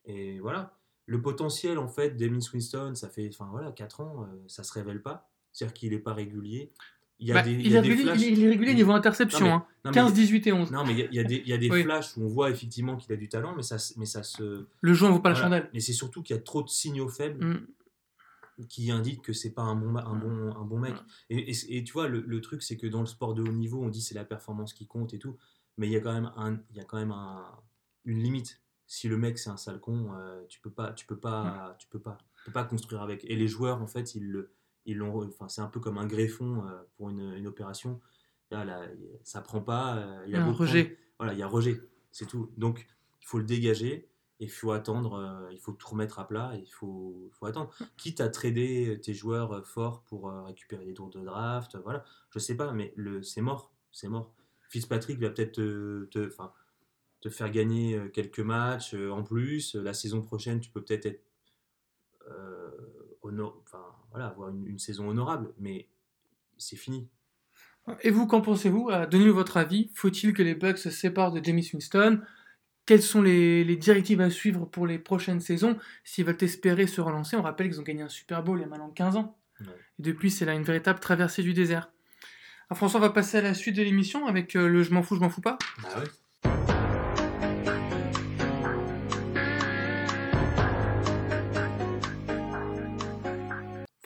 Et voilà. Le potentiel, en fait, d'Emins Winston, ça fait enfin, voilà, 4 ans, ça se révèle pas. C'est-à-dire qu'il n'est pas régulier. Il, bah, il, est régulier niveau interception, 15, 18 et 11. Non, mais il y a, des, il y a des flashs où on voit effectivement qu'il a du talent, mais ça, mais ça se. Le jeu ne vaut pas la chandelle. Mais c'est surtout qu'il y a trop de signaux faibles mm. qui indiquent que c'est pas un bon, un bon, un bon mec. Et, et, tu vois, le, le truc, c'est que dans le sport de haut niveau, on dit c'est la performance qui compte et tout, mais il y a quand même, un, il y a quand même un, une limite. Si le mec c'est un sale con, euh, tu peux pas, tu peux pas, tu peux pas, tu peux pas construire avec. Et les joueurs, en fait, ils le ils enfin, c'est un peu comme un greffon euh, pour une, une opération. Là, là, ça prend pas. Euh, il y a un rejet. Voilà, il y a rejet, c'est tout. Donc, il faut le dégager et il faut attendre, euh, il faut tout remettre à plat et il faut, faut attendre. Quitte à trader tes joueurs forts pour récupérer des tours de draft, voilà, je sais pas, mais le, c'est mort, c'est mort. Fitzpatrick va peut-être te, te, te, faire gagner quelques matchs en plus. La saison prochaine, tu peux peut-être être, enfin, voilà, avoir une, saison honorable, mais c'est fini. Et vous, qu'en pensez-vous? Euh, Donnez-nous votre avis. Faut-il que les Bucks se séparent de Jamie Winston? Quelles sont les, directives à suivre pour les prochaines saisons? S'ils veulent espérer se relancer, on rappelle qu'ils ont gagné un Super Bowl il y a maintenant 15 ans. Et depuis, c'est là une véritable traversée du désert. Alors François, on va passer à la suite de l'émission avec euh, le Je m'en fous, je m'en fous pas. Ah ouais.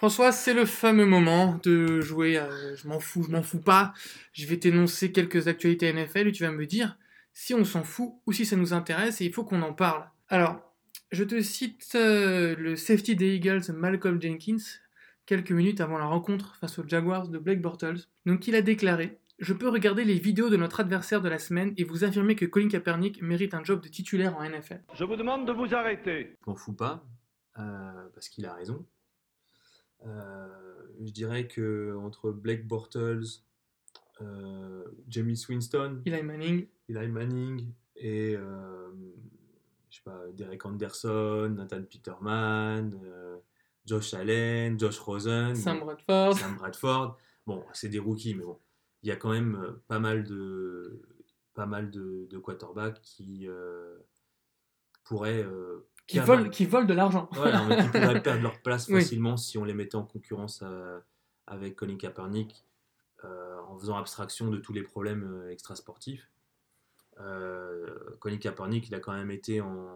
François, c'est le fameux moment de jouer Je m'en fous, je m'en fous pas. Je vais t'énoncer quelques actualités NFL et tu vas me dire si on s'en fout ou si ça nous intéresse et il faut qu'on en parle. Alors, je te cite euh, le safety des Eagles, Malcolm Jenkins, quelques minutes avant la rencontre face aux Jaguars de Blake Bortles. Donc, il a déclaré Je peux regarder les vidéos de notre adversaire de la semaine et vous affirmer que Colin Kaepernick mérite un job de titulaire en NFL. Je vous demande de vous arrêter. Je m'en fous pas, euh, parce qu'il a raison. Euh, je dirais que entre Blake Bortles, euh, Jamie Swinston, Eli Manning, Eli Manning et euh, je sais pas, Derek Anderson, Nathan Peterman, Josh Allen, Josh Rosen, Sam Bradford. Sam Bradford. Bon, c'est des rookies, mais bon, il y a quand même pas mal de pas mal de, de quarterbacks qui pourraient qui, volent, qui volent de l'argent. Ouais, qui pourraient perdre leur place facilement si on les mettait en concurrence euh, avec Colin Kaepernick euh, en faisant abstraction de tous les problèmes euh, extrasportifs. Colin Kaepernick, il a quand même été en,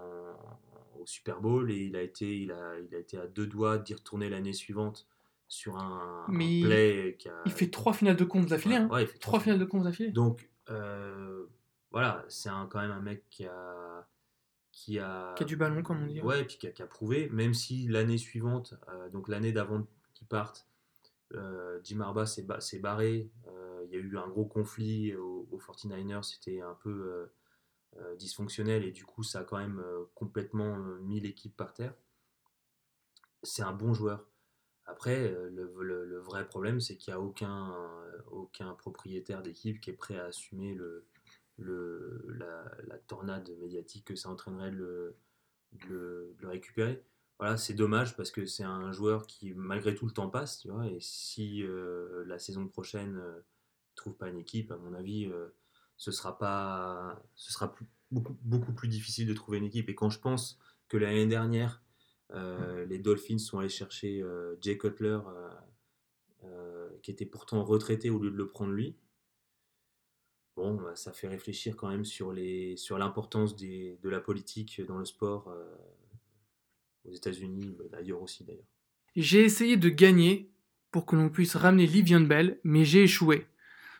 au Super Bowl et il a été, il a, il a été à deux doigts d'y retourner l'année suivante sur un, un Mais play qui a. Il fait trois finales de compte d'affilée. hein. Ouais, il fait Trois finales de compte d'affilée. Donc, euh, voilà, c'est quand même un mec qui a. Qui a, Qui a du ballon, comme on dit. Ouais, puis qui a, qui a prouvé, même si l'année suivante, euh, donc l'année d'avant qu'il parte, euh, Jim Harbaugh s'est ba- s'est barré. euh, Il y a eu un gros conflit au- aux 49ers, c'était un peu euh, dysfonctionnel et du coup, ça a quand même complètement mis l'équipe par terre. C'est un bon joueur. Après, le, le- le vrai problème, c'est qu'il n'y a aucun, aucun propriétaire d'équipe qui est prêt à assumer le, le, la, la tornade médiatique que ça entraînerait de le, récupérer. Voilà, c'est dommage parce que c'est un joueur qui, malgré tout, le temps passe, tu vois, et si euh, la saison prochaine euh, il trouve pas une équipe, à mon avis, euh, ce sera pas, ce sera plus- beaucoup, beaucoup plus difficile de trouver une équipe. Et quand je pense que l'année dernière, euh, les Dolphins sont allés chercher Jay Cutler, qui était pourtant retraité au lieu de le prendre lui. Bon, bah, ça fait réfléchir quand même sur les sur l'importance des- de la politique dans le sport euh, aux États-Unis, bah, d'ailleurs aussi d'ailleurs. J'ai essayé de gagner pour que l'on puisse ramener Livion Bell, mais j'ai échoué.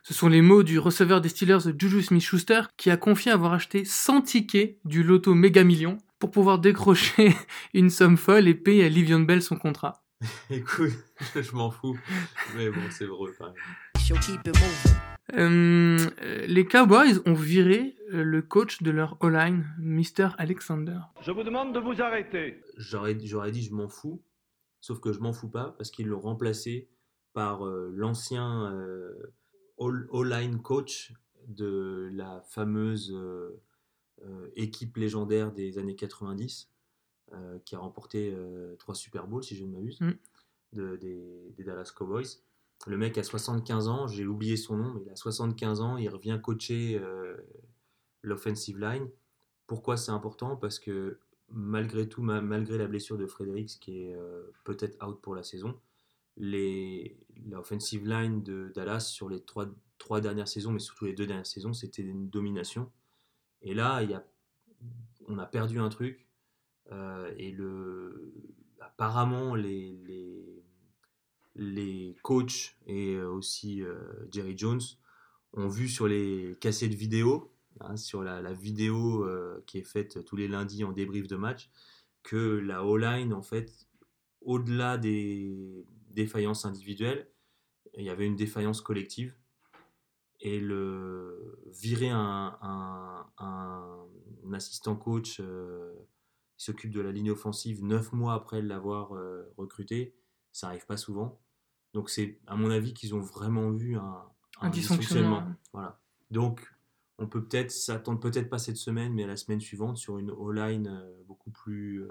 Ce sont les mots du receveur des Steelers Juju Smith-Schuster qui a confié avoir acheté 100 tickets du loto Méga Million pour pouvoir décrocher une somme folle et payer à Livion Bell son contrat. Écoute, je m'en fous, mais bon, c'est vrai Euh, les Cowboys ont viré euh, le coach de leur O-line, Mr. Alexander. Je vous demande de vous arrêter. J'aurais j'aurais dit je m'en fous, sauf que je m'en fous pas parce qu'ils l'ont remplacé par euh, l'ancien euh, all-line coach de la fameuse euh, euh, équipe légendaire des années 90 euh, qui a remporté euh, trois Super Bowls si je ne m'abuse Mm. de- des, des Dallas Cowboys. Le mec a 75 ans, j'ai oublié son nom, mais il a 75 ans, il revient coacher euh, l'offensive line. Pourquoi c'est important? Parce que malgré tout, ma- malgré la blessure de Fredericks qui est euh, peut-être out pour la saison, l'offensive line de Dallas sur les trois, dernières saisons, mais surtout les deux dernières saisons, c'était une domination. Et là, y a, on a perdu un truc. euh, et le, apparemment, les, les, les coachs et euh, aussi euh, Jerry Jones ont vu sur les cassettes vidéo, hein, sur la, vidéo euh, qui est faite tous les lundis en débrief de match, que la O-line, en fait, au-delà des défaillances individuelles, il y avait une défaillance collective. Et le virer un, assistant coach qui s'occupe de la ligne offensive neuf mois après l'avoir recruté, ça arrive pas souvent. Donc c'est à mon avis qu'ils ont vraiment vu un, Un dysfonctionnement. Voilà. Donc on peut peut-être s'attendre peut-être pas cette semaine, mais la semaine suivante sur une O-line euh, beaucoup plus euh,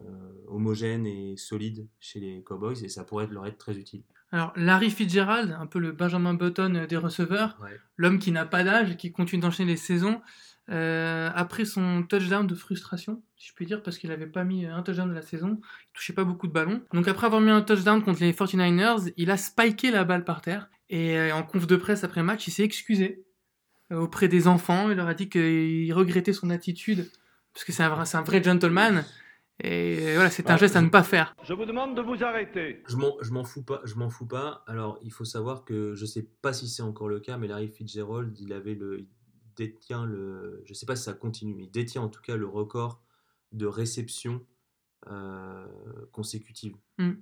euh, homogène et solide chez les Cowboys et ça pourrait leur être très utile. Alors, Larry Fitzgerald, un peu le Benjamin Button des receveurs, Ouais. l'homme qui n'a pas d'âge et qui continue d'enchaîner les saisons, euh, après son touchdown de frustration, si je puis dire, parce qu'il n'avait pas mis un touchdown de la saison, il touchait pas beaucoup de ballons. Donc après avoir mis un touchdown contre les 49ers, il a spiké la balle par terre. Et euh, en conf de presse après match, il s'est excusé euh, auprès des enfants. Il leur a dit qu'il regrettait son attitude, parce que c'est un, vrai- c'est un vrai gentleman. Et euh, voilà, c'est un Ouais, geste à ne pas faire. Je vous demande de vous arrêter. Je m'en, fous pas. Je m'en fous pas. Alors, il faut savoir que je sais pas si c'est encore le cas, mais Larry Fitzgerald, il avait le, détient le, je sais pas si ça continue, mais il détient en tout cas le record de réception euh, consécutive. Mm.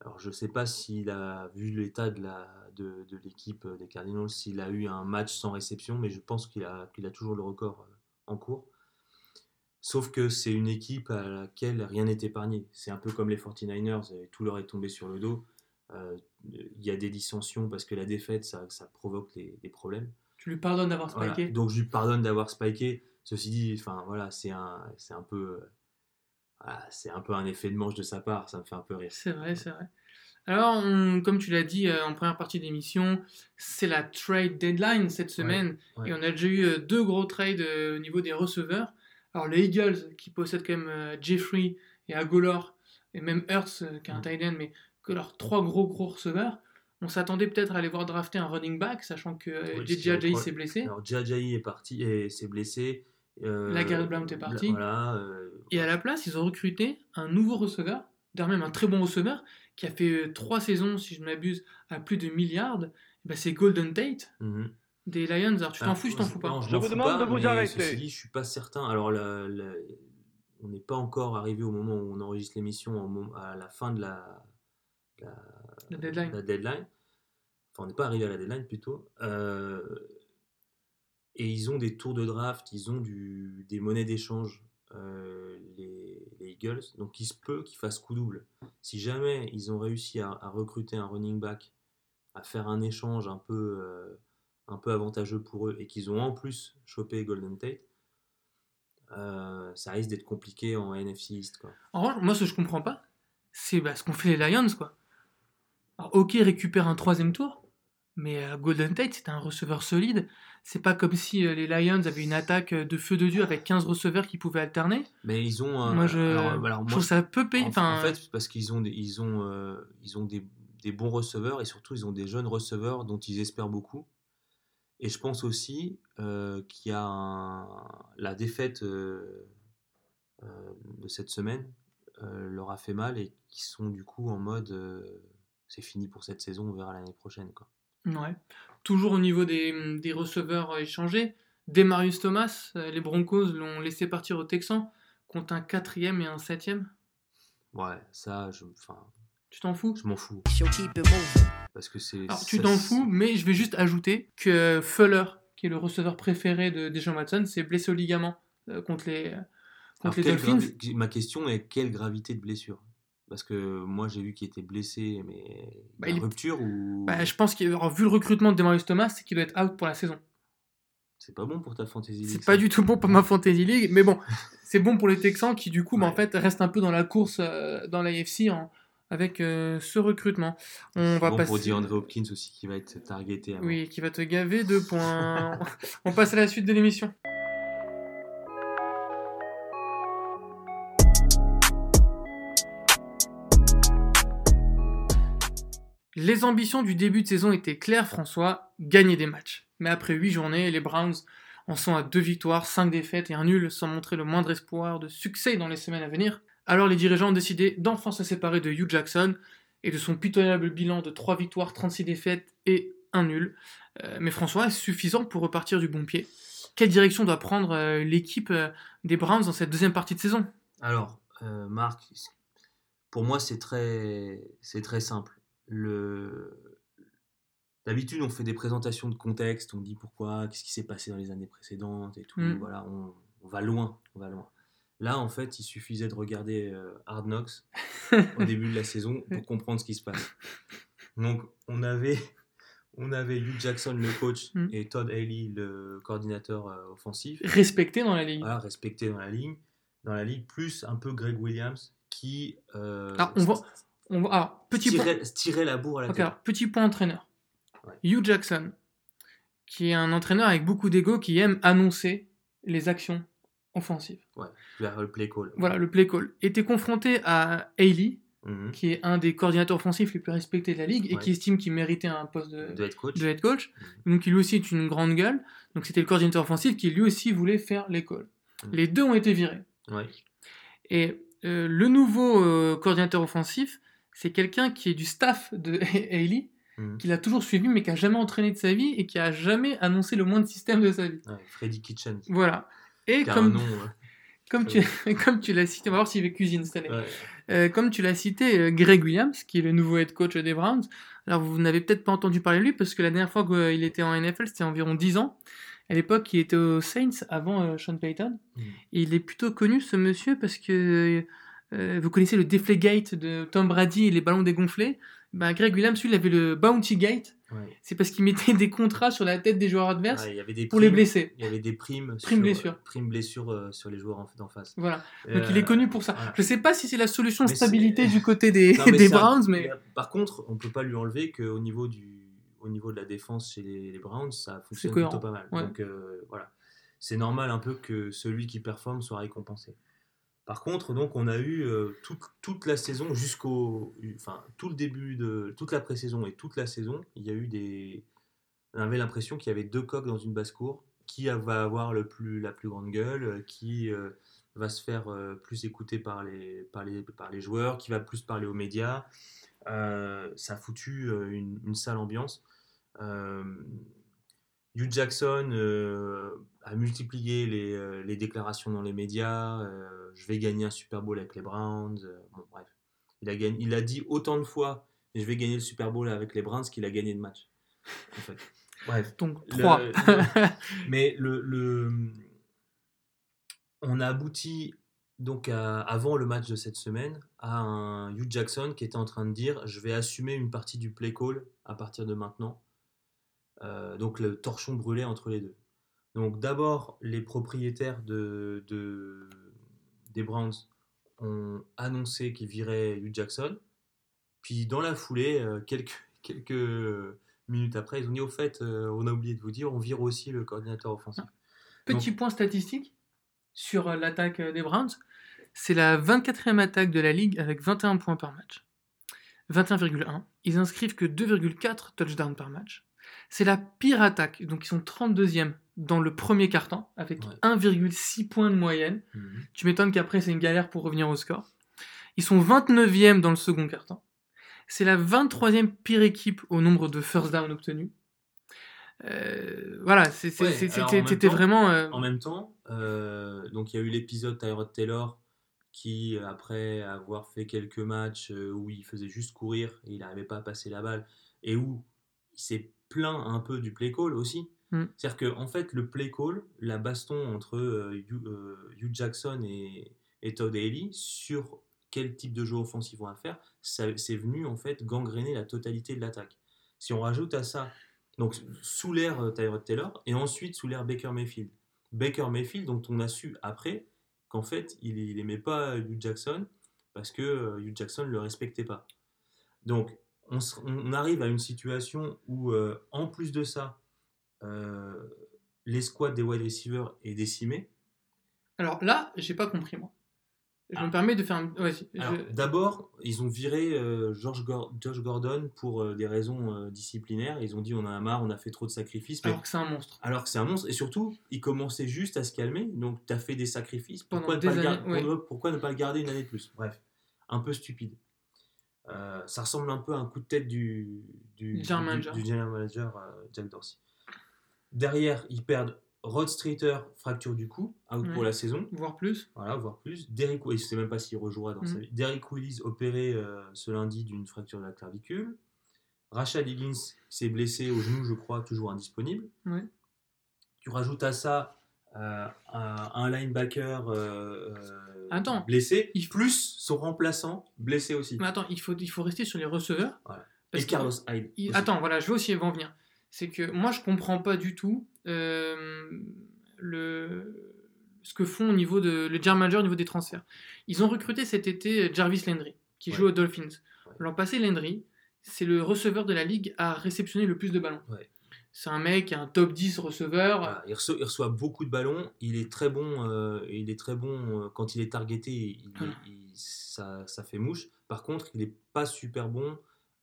Alors, je sais pas s'il a vu l'état de la, de, de l'équipe des Cardinals, s'il a eu un match sans réception, mais je pense qu'il a, qu'il a toujours le record euh, en cours. Sauf que c'est une équipe à laquelle rien n'est épargné. C'est un peu comme les 49ers, et tout leur est tombé sur le dos. Euh, Il y a des dissensions parce que la défaite, ça, ça provoque des, des problèmes. Tu lui pardonnes d'avoir Voilà. spiké. Donc je lui pardonne d'avoir spiké. Ceci dit, enfin voilà, c'est un, c'est un peu, euh, voilà, c'est un peu un effet de manche de sa part. Ça me fait un peu rire. C'est vrai, c'est vrai. Alors, on- comme tu l'as dit euh, en première partie d'émission, c'est la trade deadline cette semaine. ouais. Et on a déjà eu euh, deux gros trades euh, au niveau des receveurs. Alors, les Eagles, qui possèdent quand même Jeffrey et Agolor, et même Hurts, qui est un tight end, mais que leurs trois gros gros receveurs. On s'attendait peut-être à aller voir drafter un running back, sachant que euh, Oui, JJ s'est blessé. Alors Jai est parti et s'est blessé. Euh, La Garrett Blount est parti. Voilà. euh, Et à la place, ils ont recruté un nouveau receveur, derrière même un très bon receveur, qui a fait trois saisons, si je ne m'abuse, à plus de milliards, eh ben, c'est Golden Tate Mhm. des Lions. Alors tu t'en Alors, fous, je t'en fous non, pas. je vous demande pas, de vous arrêter. Dit, je suis pas certain. Alors, la- la- on n'est pas encore arrivé au moment où on enregistre l'émission, à la fin de la, la, La deadline. la deadline. Enfin, on n'est pas arrivé à la deadline plutôt. Euh, et ils ont des tours de draft, ils ont du, des monnaies d'échange, euh, les, les Eagles. Donc, il se peut qu'ils fassent coup double. Si jamais ils ont réussi à, à recruter un running back, à faire un échange un peu, euh, un peu avantageux pour eux, et qu'ils ont en plus chopé Golden Tate, euh, ça risque d'être compliqué en NFC East. Quoi. En revanche, moi, ce que je comprends pas, c'est bah, ce qu'ont fait les Lions, quoi. Alors, ok, récupère un troisième tour, mais euh, Golden Tate, c'était un receveur solide. C'est pas comme si euh, les Lions avaient une attaque euh, de feu de Dieu avec 15 receveurs qui pouvaient alterner. Mais ils ont. moi, je, alors, alors, je moi, trouve ça peu payé. En, fait, parce qu'ils ont, des, ils ont, euh, ils ont des, des bons receveurs et surtout ils ont des jeunes receveurs dont ils espèrent beaucoup. Et je pense aussi euh, qu'il y a un- la défaite de cette semaine leur a fait mal et qui sont du coup en mode c'est fini pour cette saison, on verra l'année prochaine. Quoi. ouais. Toujours au niveau des, des receveurs euh, échangés, Demarius Thomas, euh, les Broncos l'ont laissé partir aux Texans contre un quatrième et un septième. Ouais, ça, je, enfin, Tu t'en fous? je m'en fous parce que c'est. Alors, tu ça, t'en fous, mais je vais juste ajouter que Fuller, qui est le receveur préféré de Deshaun Watson, s'est blessé au ligament euh, contre les, euh, Alors, contre les Dolphins. gravi- Ma question est quelle gravité de blessure? Parce que moi j'ai vu qu'il était blessé, mais Bah, il rupture ou Bah, je pense qu'il alors, vu le recrutement de Demarius Thomas, c'est qu'il doit être out pour la saison. c'est pas bon pour ta fantasy C'est league, pas ça du tout bon pour ma fantasy league, mais bon, c'est bon pour les Texans qui du coup, bah, en Ouais. fait, restent un peu dans la course euh, dans l'AFC en- avec euh, ce recrutement. On C'est va bon passer. pour DeAndre Hopkins aussi qui va être targeté. avant. Oui, qui va te gaver de points. On passe à la suite de l'émission. Les ambitions du début de saison étaient claires, François, gagner des matchs. Mais après 8 journées, les Browns en sont à 2 victoires, 5 défaites et un nul sans montrer le moindre espoir de succès dans les semaines à venir. Alors les dirigeants ont décidé d'enfin se séparer de Hugh Jackson et de son pitoyable bilan de 3 victoires, 36 défaites et un nul. Euh, mais François, est-ce suffisant pour repartir du bon pied? Quelle direction doit prendre euh, l'équipe euh, des Browns dans cette deuxième partie de saison? Alors, Marc, pour moi c'est très simple. Le... D'habitude, on fait des présentations de contexte, on dit pourquoi, qu'est-ce qui s'est passé dans les années précédentes et tout. Mm. Voilà, on, on va loin, on va loin. Là, en fait, il suffisait de regarder euh, Hard Knocks au début de la saison pour comprendre ce qui se passe. Donc, on avait, on avait Hugh Jackson, le coach, Mm. et Todd Haley, le coordinateur euh, offensif Respecté dans la ligue. voilà, respecté dans la ligne, dans la ligue, plus un peu Greg Williams qui euh, Alors, on va, on alors, petit point. se tirait la bourre à la alors, petit point entraîneur. Ouais. Hugh Jackson, qui est un entraîneur avec beaucoup d'ego, qui aime annoncer les actions offensives. Ouais, vers le play call. Voilà, le play call. Était confronté à Haley, Mhm. qui est un des coordinateurs offensifs les plus respectés de la ligue et Ouais. qui estime qu'il méritait un poste de, De head coach. de head coach. Donc, lui aussi est une grande gueule. Donc, c'était le coordinateur offensif qui lui aussi voulait faire les calls. Mhm. Les deux ont été virés. Ouais. Et euh, le nouveau euh, coordinateur offensif, c'est quelqu'un qui est du staff de Haley, Mhm. qu'il a toujours suivi, mais qui a jamais entraîné de sa vie et qui a jamais annoncé le moindre système de sa vie. Ouais, Freddy Kitchen. Voilà. Et Qui un comme, nom, comme, tu, comme tu l'as cité, on va voir s'il fait cuisine cette année. ouais. Euh, comme tu l'as cité, euh, Greg Williams, qui est le nouveau head coach des Browns. Alors, vous n'avez peut-être pas entendu parler de lui parce que la dernière fois qu'il était en NFL, c'était environ 10 ans. À l'époque, il était aux Saints avant euh, Sean Payton. Et il est plutôt connu, ce monsieur, parce que euh, vous connaissez le Deflategate de Tom Brady et les ballons dégonflés? Ben, Greg Williams, lui, il avait le Bounty Gate. Ouais. C'est parce qu'il mettait des contrats sur la tête des joueurs adverses Ouais, il y avait des pour les primes- blesser. Il y avait des primes, Primes sur, blessures. primes blessures euh, sur les joueurs en, d'en face. Voilà. Euh, Donc il est connu pour ça. voilà. Je sais pas si c'est la solution Mais stabilité du côté des, Non, mais des Browns, mais Par contre, on peut pas lui enlever qu'au niveau du au niveau de la défense chez les, les Browns, ça fonctionne plutôt pas mal. Ouais. Donc euh, voilà, c'est normal un peu que celui qui performe soit récompensé. Par contre, donc on a eu euh, toute, la saison jusqu'au, enfin tout le début de toute la pré-saison et toute la saison, il y a eu des, on avait l'impression qu'il y avait deux coqs dans une basse-cour. Qui va avoir le plus, la plus grande gueule, euh, qui, euh, va se faire plus écouter par les, joueurs, qui va plus parler aux médias. Ça a foutu une, sale ambiance. Hugh Jackson a multiplié les, euh, les déclarations dans les médias. euh, je vais gagner un Super Bowl avec les Browns. euh, bon, bref. Il a, gagné, il a dit autant de fois je vais gagner le Super Bowl avec les Browns qu'il a gagné de match. En fait. Bref. Donc Le- 3. le- mais le, le- on a abouti donc à- avant le match de cette semaine à un Hugh Jackson qui était en train de dire je vais assumer une partie du play call à partir de maintenant. Euh, donc le torchon brûlait entre les deux. Donc d'abord les propriétaires de, de- des Browns ont annoncé qu'ils viraient Hugh Jackson. Puis dans la foulée, euh, quelques, quelques minutes après, ils ont dit au fait, euh, on a oublié de vous dire, on vire aussi le coordinateur offensif. Petit point statistique sur euh, l'attaque euh, des Browns. C'est la 24e attaque de la ligue avec 21 points par match. 21,1. Ils inscrivent que 2,4 touchdowns par match. C'est la pire attaque, donc ils sont 32e dans le premier quart-temps avec Ouais. 1,6 points de moyenne. Tu m'étonnes qu'après c'est une galère pour revenir au score. Ils sont 29e dans le second quart-temps. C'est la 23e pire équipe au nombre de first down obtenus. Euh, voilà, Ouais, c'était vraiment. euh, En même temps, euh, donc il y a eu l'épisode Tyrod Taylor qui, après avoir fait quelques matchs où il faisait juste courir et il n'arrivait pas à passer la balle, et où il s'est plaint un peu du play call aussi. Mm. C'est-à-dire que en fait, le play call, la baston entre euh, Hugh, euh, Hugh Jackson et, et Todd Haley sur quel type de jeu offensif on va faire, c'est venu en fait gangréner la totalité de l'attaque. Si on rajoute à ça, donc sous l'ère euh, Tyrod Taylor, et ensuite sous l'ère Baker Mayfield. Baker Mayfield, dont on a su après qu'en fait, il n'aimait pas Hugh Jackson parce que Hugh Jackson ne le respectait pas. Donc, on, se- on arrive à une situation où, euh, en plus de ça, euh, l'escouade des wide receivers est décimée. Alors là, j'ai pas compris moi. Je Ah. me permets de faire un. je- D'abord, ils ont viré euh, George Gor- Gordon pour euh, des raisons euh, disciplinaires. Ils ont dit on en a marre, on a fait trop de sacrifices. Mais Alors que c'est un monstre. Alors que c'est un monstre, et surtout, il commençait juste à se calmer, donc tu as fait des sacrifices, pourquoi, ne des gar- ouais. pourquoi ne pas le garder une année de plus? Bref, un peu stupide. Euh, ça ressemble un peu à un coup de tête du, du, general manager. du general manager euh, Jack Dorsey. Derrière, ils perdent Rod Streeter, fracture du cou, out pour la saison, Voire plus. voilà, voire plus. Derrick, je ne sais même pas s'il rejouera dans sa vie. Derrick Willis opéré euh, ce lundi d'une fracture de la clavicule. Rashad Higgins s'est blessé au genou, je crois, toujours indisponible. Ouais. Tu rajoutes à ça un, un linebacker Attends. blessé, Il- plus son remplaçant blessé aussi. Mais attends, il faut, il faut rester sur les receveurs. Voilà. Parce Et Carlos Hyde. il-. Attends, voilà, je vais aussi en venir. C'est que moi, je comprends pas du tout euh, le, ce que font au niveau de le general manager au niveau des transferts. Ils ont recruté cet été Jarvis Landry, qui Ouais. joue aux Dolphins. Ouais. L'an passé, Landry, c'est le receveur de la ligue à réceptionner le plus de ballons. Ouais. C'est un mec, un top 10 receveur. Voilà, il, reçoit, il reçoit beaucoup de ballons. Il est très bon. euh, il est très bon euh, quand il est targeté. il- Voilà. il- ça, ça fait mouche. Par contre, il n'est pas super bon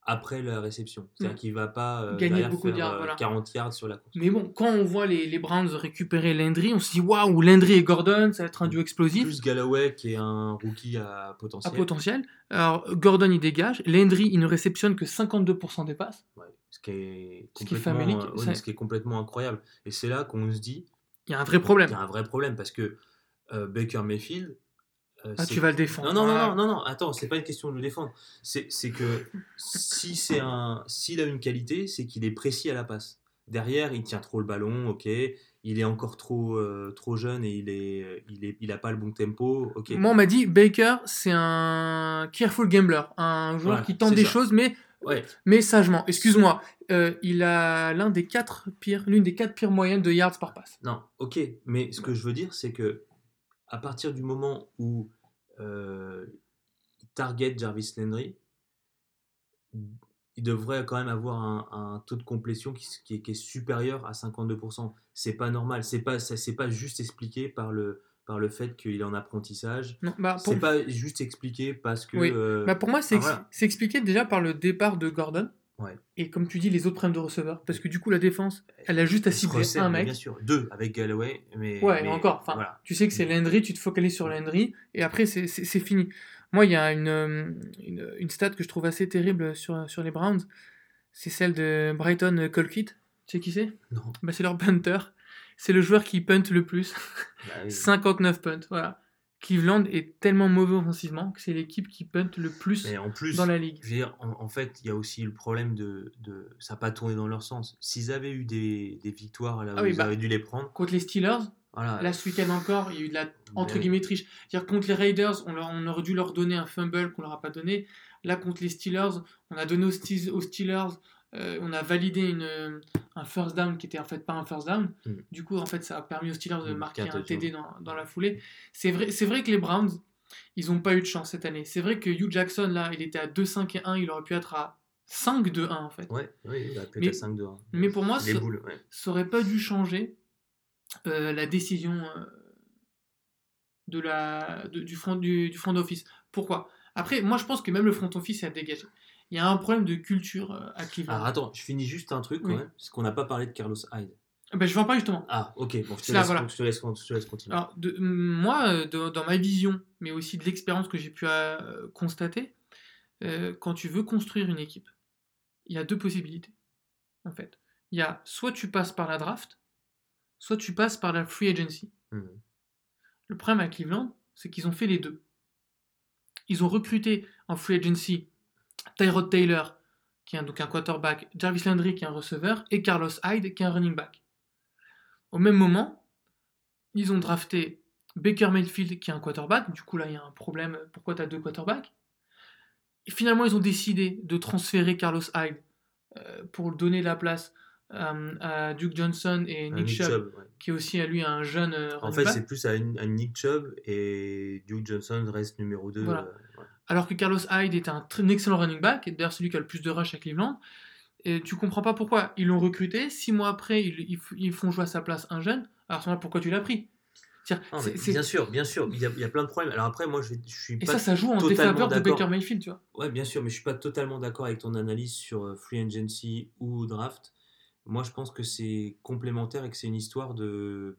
après la réception. C'est-à-dire Mm. qu'il va pas euh, Gagner beaucoup de yards, euh, voilà. 40 yards sur la course. Mais bon, quand on voit les, les Browns récupérer Landry, on se dit waouh, Landry et Gordon, ça va être un duo explosif. Plus Galloway qui est un rookie à à potentiel. potentiel. Alors, Gordon, il dégage. Landry, il ne réceptionne que 52% des passes. Ouais, ce qui est Ce qui est complètement, famélique, euh, ouais, ce qui est complètement incroyable. Et c'est là qu'on se dit Il y a un vrai problème. qu'il y a un vrai problème parce que euh, Baker Mayfield. Euh, Ah, tu vas le défendre. Non, non, non, Ah. non, non, non, attends, c'est pas une question de le défendre. C'est que si c'est un, s'il a une qualité, c'est qu'il est précis à la passe. Derrière, il tient trop le ballon, ok. Il est encore trop, euh, trop jeune et il est, il est, il a pas le bon tempo, ok. Moi, on m'a dit Baker, c'est un careful gambler, un joueur qui tente des ça. choses, mais, Ouais, mais sagement. Excuse-moi, euh, il a l'un des quatre pires, l'une des quatre pires moyennes de yards par passe. non, ok. Mais ce que je veux dire, c'est que à partir du moment où euh, il target Jarvis Landry, il devrait quand même avoir un, un taux de complétion qui, est, qui est supérieur à 52%. C'est pas normal. C'est pas, c'est pas juste expliqué par le, par le fait qu'il est en apprentissage. Non, bah, pour, C'est pas juste expliqué parce que. Oui. euh, bah, pour moi, c'est ah, ex- voilà. c'est expliqué déjà par le départ de Gordon. Ouais. Et comme tu dis, les autres problèmes de receveurs. Parce que du coup, la défense, elle a juste à cibler un mec. Bien sûr, deux avec Galloway. Mais, Ouais, mais encore. Enfin, voilà. Tu sais que c'est Landry, tu te focalises sur Landry, et après, c'est- fini. Moi, il y a une, euh, une, une stat que je trouve assez terrible sur, sur les Browns. C'est celle de Brighton Colquitt. Tu sais qui c'est? Non. bah, C'est leur punter. C'est le joueur qui punt le plus. Bah oui. 59 punts, voilà. Cleveland est tellement mauvais offensivement que c'est l'équipe qui punt le plus Mais en plus, dans la ligue. je veux dire, en, en fait, il y a aussi le problème de, de ça n'a pas tourné dans leur sens. S'ils avaient eu des, des victoires là où Ah oui, ils bah. auraient dû les prendre, Contre les Steelers, voilà. là ce week-end encore, il y a eu de la entre Mais- guillemets triche. C'est-à-dire contre les Raiders, on, leur- on aurait dû leur donner un fumble qu'on leur a pas donné. Là contre les Steelers, on a donné aux Steelers, euh, on a validé une, euh, un first down qui était en fait pas un first down. Mm. Du coup, en fait, ça a permis aux Steelers de Mm, marquer un. TD dans, dans la foulée. C'est vrai, c'est vrai que les Browns, ils ont pas eu de chance cette année. C'est vrai que Hugh Jackson là, il était à 2-5 et 1, il aurait pu être à 5-2-1 en fait. Ouais, oui, il a pu Mais- être à 5 2 Mais pour moi, ça- boules, ouais. ça aurait pas dû changer euh, la décision euh, de la, de- du, front, du, du front office. Pourquoi? Après, moi je pense que même le front office à dégager. Il y a un problème de culture euh, à Cleveland. Alors attends, je finis juste un truc, Oui. ouais, parce qu'on n'a pas parlé de Carlos Hyde. Ben, je vais en parler justement. Ah, ok, bon, je te, là, laisse, voilà. je te laisse, je te laisse continuer. Alors, de- moi, euh, de- dans ma vision, mais aussi de l'expérience que j'ai pu euh, constater, euh, quand tu veux construire une équipe, il y a deux possibilités, en fait. Il y a soit tu passes par la draft, soit tu passes par la free agency. Mhm. Le problème à Cleveland, c'est qu'ils ont fait les deux. Ils ont recruté en free agency Tyrod Taylor, qui est donc un quarterback, Jarvis Landry, qui est un receveur, et Carlos Hyde, qui est un running back. Au même moment, ils ont drafté Baker Mayfield, qui est un quarterback. Du coup, là, il y a un problème. Pourquoi tu as deux quarterbacks? Et finalement, ils ont décidé de transférer Carlos Hyde euh, pour donner la place euh, à Duke Johnson et Nick, Chubb, Chubb, ouais. qui est aussi à lui un jeune euh, En fait, c'est plus à, Nick Chubb et Duke Johnson reste numéro 2. Voilà. Alors que Carlos Hyde est un, excellent running back, et d'ailleurs celui qui a le plus de rush à Cleveland. Et tu comprends pas pourquoi. Ils l'ont recruté, six mois après, ils, ils font jouer à sa place un jeune. Alors pourquoi tu l'as pris? Non, bien sûr, bien sûr, il y, a, il y a plein de problèmes. Alors après, moi, je, suis Et ça, ça joue en défaveur de. Baker Mayfield, tu vois. Ouais, bien sûr, mais je suis pas totalement d'accord avec ton analyse sur euh, free agency ou draft. Moi, je pense que c'est complémentaire et que c'est une histoire de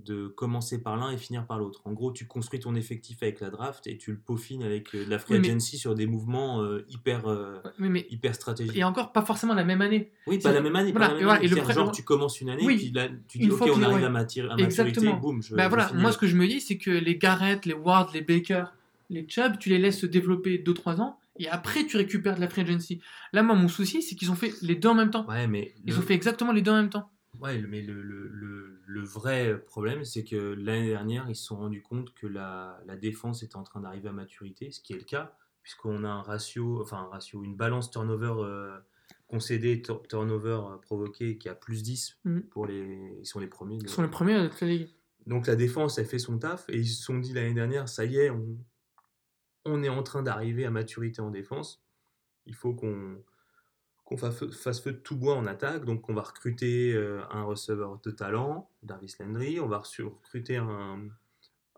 de commencer par l'un et finir par l'autre. En gros, tu construis ton effectif avec la draft et tu le peaufines avec euh, la free Oui, mais- agency sur des mouvements euh, hyper euh, mais, hyper stratégiques. et encore pas forcément la même année. Oui, pas la même année. voilà, pas la et même voilà, année. et le genre, tu commences une année, Oui. puis là, tu dis, ok, on arrive ouais. à, mati- à maturité, Exactement. boum, je, Bah je voilà, finis moi ce que je me dis, c'est que les Garrett, les Ward, les Baker, les Chubb, tu les laisses se développer 2-3 ans, et après tu récupères de la free agency. Là, moi, mon souci, c'est qu'ils ont fait les deux en même temps. Ouais, mais Ils le- ont fait exactement les deux en même temps. Ouais, mais le, le, le, vrai problème, c'est que l'année dernière, ils se sont rendus compte que la, la défense était en train d'arriver à maturité, ce qui est le cas, puisqu'on a un ratio, enfin un ratio, une balance turnover euh, concédé, tur- turnover euh, provoqué qui a plus 10 Mhm. pour les. Ils sont les premiers. Ils sont les premiers à la ligue. Donc la défense, elle fait son taf, et ils se sont dit l'année dernière, ça y est, on, on est en train d'arriver à maturité en défense. Il faut qu'on qu'on fa- fasse feu de tout bois en attaque. Donc on va recruter euh, un receveur de talent, Darvis Landry. On va recruter un,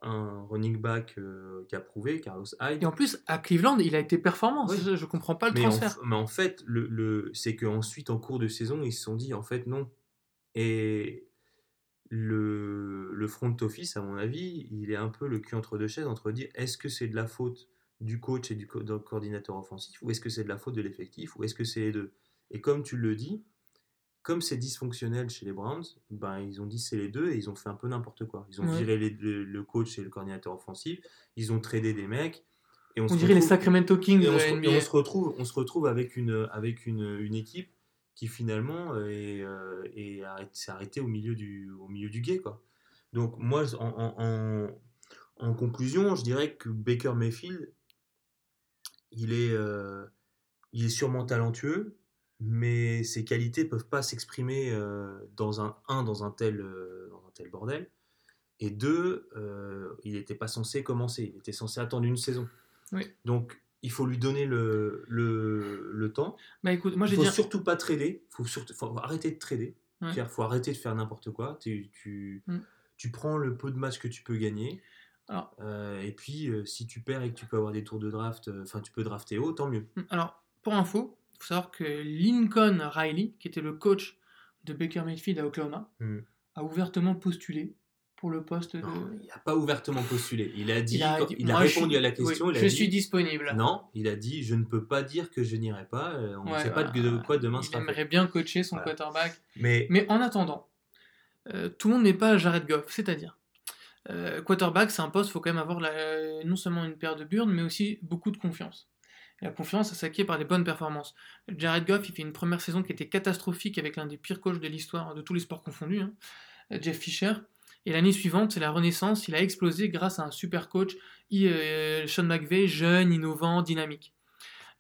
un running back euh, qui a prouvé, Carlos Hyde. Et en plus, à Cleveland, il a été performant. Oui. Je, je comprends pas le Mais transfert. mais en fait, le, le- c'est qu'ensuite, en cours de saison, ils se sont dit, en fait, non. Et le, le front office, à mon avis, il est un peu le cul entre deux chaises, entre dire, est-ce que c'est de la faute du coach et du co- coordinateur offensif, ou est-ce que c'est de la faute de l'effectif, ou est-ce que c'est les deux? Et comme tu le dis, comme c'est dysfonctionnel chez les Browns, ben, ils ont dit c'est les deux et ils ont fait un peu n'importe quoi. Ils ont Ouais. viré les- le, le coach et le coordinateur offensif, ils ont tradé des mecs. Et on, On se dirait les retrouve- Sacramento Kings et on, se, et NBA. on se retrouve, on se retrouve avec une, avec une, une équipe qui finalement euh, est, euh, est arrêt- s'est arrêtée au milieu du, au milieu du guet. Quoi. Donc moi, en, en, en- en conclusion, je dirais que Baker Mayfield, il est, euh, il est sûrement talentueux, mais ses qualités peuvent pas s'exprimer euh, dans un, un dans un tel, euh, dans un tel bordel. Et deux, il n'était pas censé commencer, il était censé attendre une saison. Oui. Donc, il faut lui donner le, le, le temps. Bah écoute, moi il j'ai faut surtout pas trader. Il faut, arrêter de trader. Ouais. Il faut arrêter de faire n'importe quoi. Tu, tu, Mm. tu prends le peu de matchs que tu peux gagner. Alors- Euh, et puis, euh, si tu perds et que tu peux avoir des tours de draft, euh, enfin, tu peux drafter haut, tant mieux. Alors, pour info, faut savoir que Lincoln Riley, qui était le coach de Baker Mayfield à Oklahoma, Hmm. a ouvertement postulé pour le poste de. Non, il n'a pas ouvertement postulé. Il a dit, Il a il je répondu à la question. oui, il a je dit, suis disponible. Non, il a dit, je ne peux pas dire que je n'irai pas. On ne Ouais, sait pas de, quoi demain Il sera fait. aimerait bien coacher son Voilà. quarterback. Mais, Mais en attendant, tout le monde n'est pas Jared Goff, c'est-à-dire. Euh, quarterback, c'est un poste, il faut quand même avoir non seulement une paire de burnes, mais aussi beaucoup de confiance. La confiance, ça s'acquiert par des bonnes performances. Jared Goff, il fait une première saison qui était catastrophique avec l'un des pires coachs de l'histoire de tous les sports confondus, hein, Jeff Fisher. Et l'année suivante, c'est la renaissance, il a explosé grâce à un super coach, euh, Sean McVay, jeune, innovant, dynamique.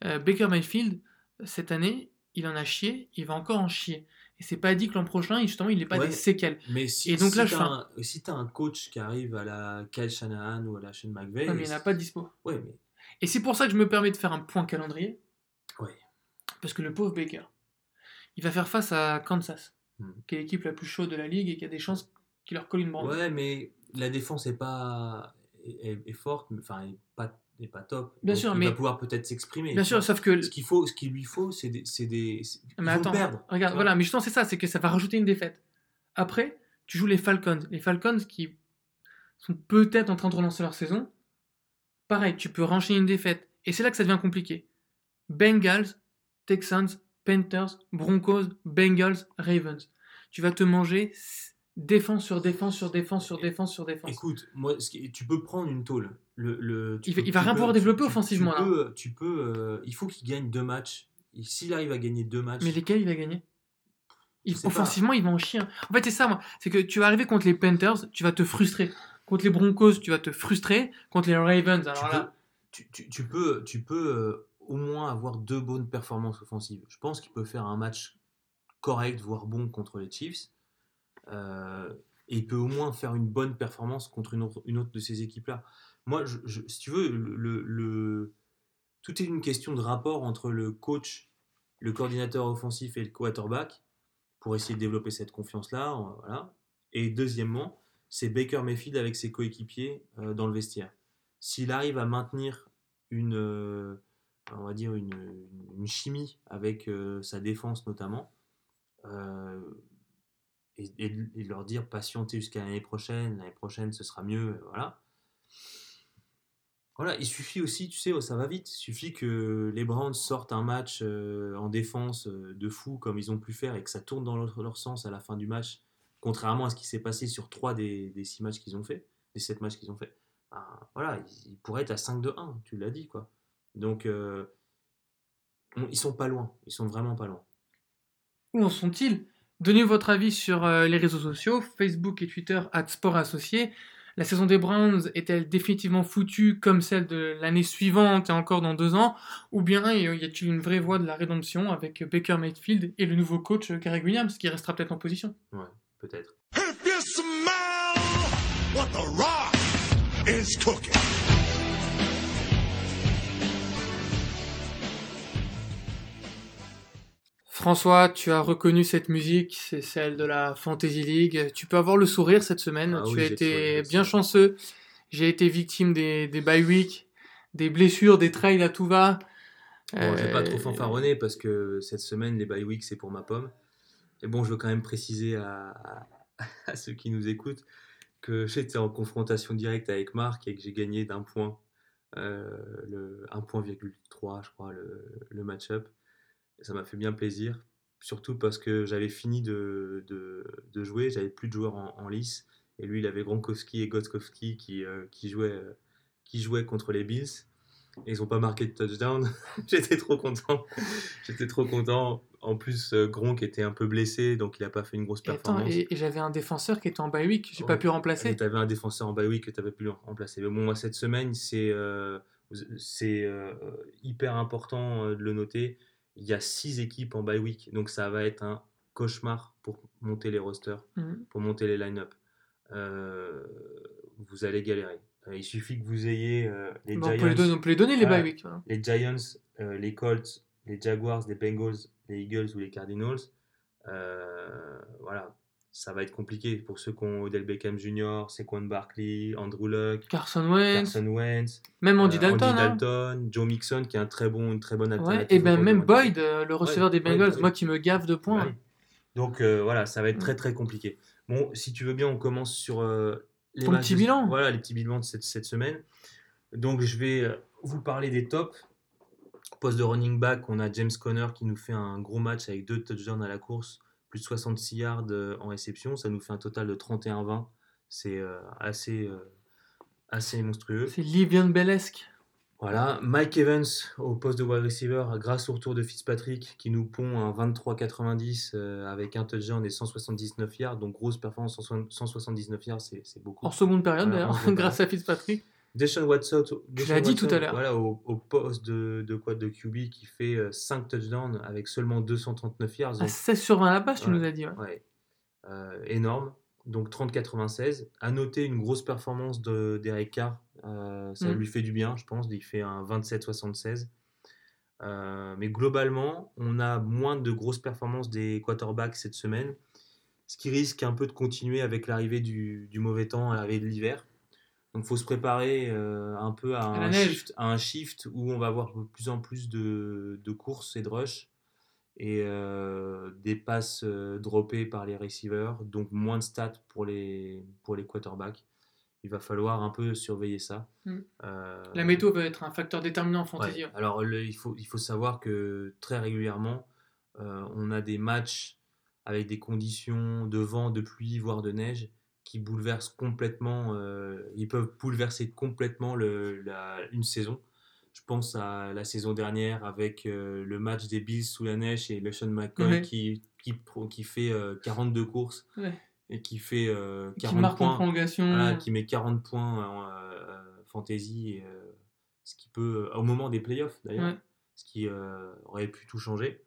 Euh, Baker Mayfield, cette année, il en a chié, il va encore en chier. Et c'est pas dit que l'an prochain, justement, il n'ait pas Ouais. des séquelles. mais si, Et donc si là, je un, si t'as un coach qui arrive à la Kyle Shanahan ou à la Sean McVay, Ouais, mais il n'y en a pas de dispo. Ouais, mais Et c'est pour ça que je me permets de faire un point calendrier. Ouais. Parce que le pauvre Baker, il va faire face à Kansas, Hmm. qui est l'équipe la plus chaude de la ligue et qui a des chances qu'il leur colle une branle. Ouais, mais la défense est pas est, est- est forte, mais- enfin est pas est pas top. Bien Donc, sûr, il mais- va pouvoir peut-être s'exprimer. Bien sûr, vois. sauf que. Ce qu'il faut, ce qu'il lui faut, c'est des, c'est des c'est- Mais attends, perdre. regarde, voilà, mais justement, c'est ça, c'est que ça va rajouter une défaite. Après, tu joues les Falcons. Les Falcons qui sont peut-être en train de relancer leur saison. Pareil, tu peux renchaîner une défaite. Et c'est là que ça devient compliqué. Bengals, Texans, Panthers, Broncos, Bengals, Ravens. Tu vas te manger défense sur défense sur défense sur défense sur défense. Écoute, moi, ce qui- tu peux prendre une tôle. Le, le, tu Il peux- il va tu rien peux- pouvoir développer tu- offensivement, Tu là. peux, tu peux, euh, il faut qu'il gagne deux matchs. S'il arrive à gagner deux matchs, Mais lesquels il va gagner? Il- pas. Offensivement, il va en chier. En fait, c'est ça, moi. C'est que tu vas arriver contre les Panthers, tu vas te frustrer. Contre les Broncos, tu vas te frustrer. Contre les Ravens, tu, alors peux, là. tu, tu- tu peux, tu peux euh, au moins avoir deux bonnes performances offensives. Je pense qu'il peut faire un match correct, voire bon contre les Chiefs. Euh, et il peut au moins faire une bonne performance contre une autre, de ces équipes-là. Moi, si tu veux, tout est une question de rapport entre le coach, le coordinateur offensif et le quarterback pour essayer de développer cette confiance-là. euh. Et deuxièmement, c'est Baker Mayfield avec ses coéquipiers euh, dans le vestiaire. S'il arrive à maintenir une, on va dire une, chimie avec sa défense notamment, et, leur dire patientez jusqu'à l'année prochaine, l'année prochaine ce sera mieux, voilà. Voilà, il suffit aussi, tu sais, oh, ça va vite. Il suffit que les Browns sortent un match euh, en défense euh, de fou comme ils ont pu faire et que ça tourne dans leur, sens à la fin du match, contrairement à ce qui s'est passé sur trois des, des six matchs qu'ils ont fait, des sept matchs qu'ils ont fait. Ben, voilà, ils, pourraient être à 5 de 1, tu l'as dit, quoi. Donc, euh, on- ils sont pas loin, ils sont vraiment pas loin. Où en sont-ils? Donnez votre avis sur euh, les réseaux sociaux, Facebook et Twitter, at Sport Associé. La saison des Browns est-elle définitivement foutue comme celle de l'année suivante et encore dans deux ans? Ou bien y a-t-il une vraie voie de la rédemption avec Baker Mayfield et le nouveau coach euh, Greg Williams qui restera peut-être en position? Ouais, peut-être. If you smell what the rock is cooking. François, tu as reconnu cette musique, c'est celle de la Fantasy League. Tu peux avoir le sourire cette semaine. Ah tu oui, as été bien chanceux. J'ai été victime des, des bye week, des blessures, des trails à tout va. Bon, je vais pas Euh, trop fanfaronner parce que cette semaine, les bye week, c'est pour ma pomme. Et bon, je veux quand même préciser à, à- à ceux qui nous écoutent que j'étais en confrontation directe avec Marc et que j'ai gagné d'un point, euh, le 1.3, je crois, le, le match-up. Et ça m'a fait bien plaisir, surtout parce que j'avais fini de, de, de jouer, j'avais plus de joueurs en, en lice. Et lui, il avait Gronkowski et Gotkowski qui, euh, qui, jouaient, euh, qui jouaient contre les Bills. Et ils n'ont pas marqué de touchdown. J'étais trop content. J'étais trop content. En plus, euh, Gronk était un peu blessé, donc il n'a pas fait une grosse Et, attends, performance. et, et j'avais un défenseur qui était en bye week, j'ai pas Ouais. pu remplacer. Et tu avais un défenseur en bye week que tu n'avais pu remplacer. Mais bon, moi, cette semaine, c'est euh, c'est euh, hyper important de le noter. Il y a six équipes en bye week, donc ça va être un cauchemar pour monter les rosters, Mhm. pour monter les line-up. Euh, vous allez galérer. Euh, il suffit que vous ayez euh, les Bon, on, Giants. peut les donner, on peut les donner, les Voilà. bye week. voilà. les Giants, euh, les Colts, les Jaguars, les Bengals, les Eagles ou les Cardinals, voilà, ça va être compliqué pour ceux qui ont Odell Beckham Jr., Saquon Barkley, Andrew Luck, Carson Wentz, Carson Wentz, même Andy euh, Dalton. Andy hein. Dalton, Joe Mixon qui est un très bon, une très bonne Ouais, alternative. et ben même. Boyd, euh, le receveur Ouais, des Bengals, moi qui me gaffe de points. Ouais. Donc euh, voilà, ça va être Mm. très très compliqué. Bon, si tu veux bien, on commence sur euh, les matchs petit bilan. Voilà, les petits bilans de cette, cette semaine. Donc je vais vous parler des tops. Poste de running back, on a James Conner qui nous fait un gros match avec deux touchdowns à la course, plus de 66 yards euh, en réception. Ça nous fait un total de 31-20. C'est euh, assez, euh, assez monstrueux. C'est Livian Bellesque. Voilà, Mike Evans au poste de wide receiver grâce au retour de Fitzpatrick qui nous pond un 23-90 euh, avec un touchdown et 179 yards. Donc grosse performance, 160 179 yards, c'est beaucoup. En seconde période d'ailleurs, grâce à Fitzpatrick. Deshaun Watson, Deshaun l'as dit Watson, tout à l'heure. Voilà, au, au poste de, de de QB qui fait 5 touchdowns avec seulement 239 yards. À Donc, 16 sur 20 à la passe, tu nous as dit. ouais. ouais, euh, énorme. Donc 30-96. À noter une grosse performance de d'Eric Carr. Euh, ça Mm. lui fait du bien, je pense. Il fait un 27-76. Euh, mais globalement, on a moins de grosses performances des quarterbacks cette semaine. Ce qui risque un peu de continuer avec l'arrivée du, du mauvais temps, l'arrivée de l'hiver. Donc il faut se préparer euh, un peu à un, shift, à un shift où on va avoir de plus en plus de, de courses et de rush et euh, des passes euh, droppées par les receivers, donc moins de stats pour les, pour les quarterbacks. Il va falloir un peu surveiller ça. Mm. Euh, La météo va être un facteur déterminant en fantasy. Ouais. Alors, le- il, faut, il faut savoir que très régulièrement, on a des matchs avec des conditions de vent, de pluie, voire de neige, qui bouleversent complètement, euh, ils peuvent bouleverser complètement le- la- une saison. Je pense à la saison dernière avec euh, le match des Bills sous la neige et LeSean McCoy qui, qui, qui fait euh, 42 courses Ouais. et qui fait euh, Qui 40 marque en points. prolongation. Voilà, qui met 40 points en euh, fantasy, et, euh, ce qui peut, au moment des playoffs d'ailleurs, Ouais. ce qui euh, aurait pu tout changer.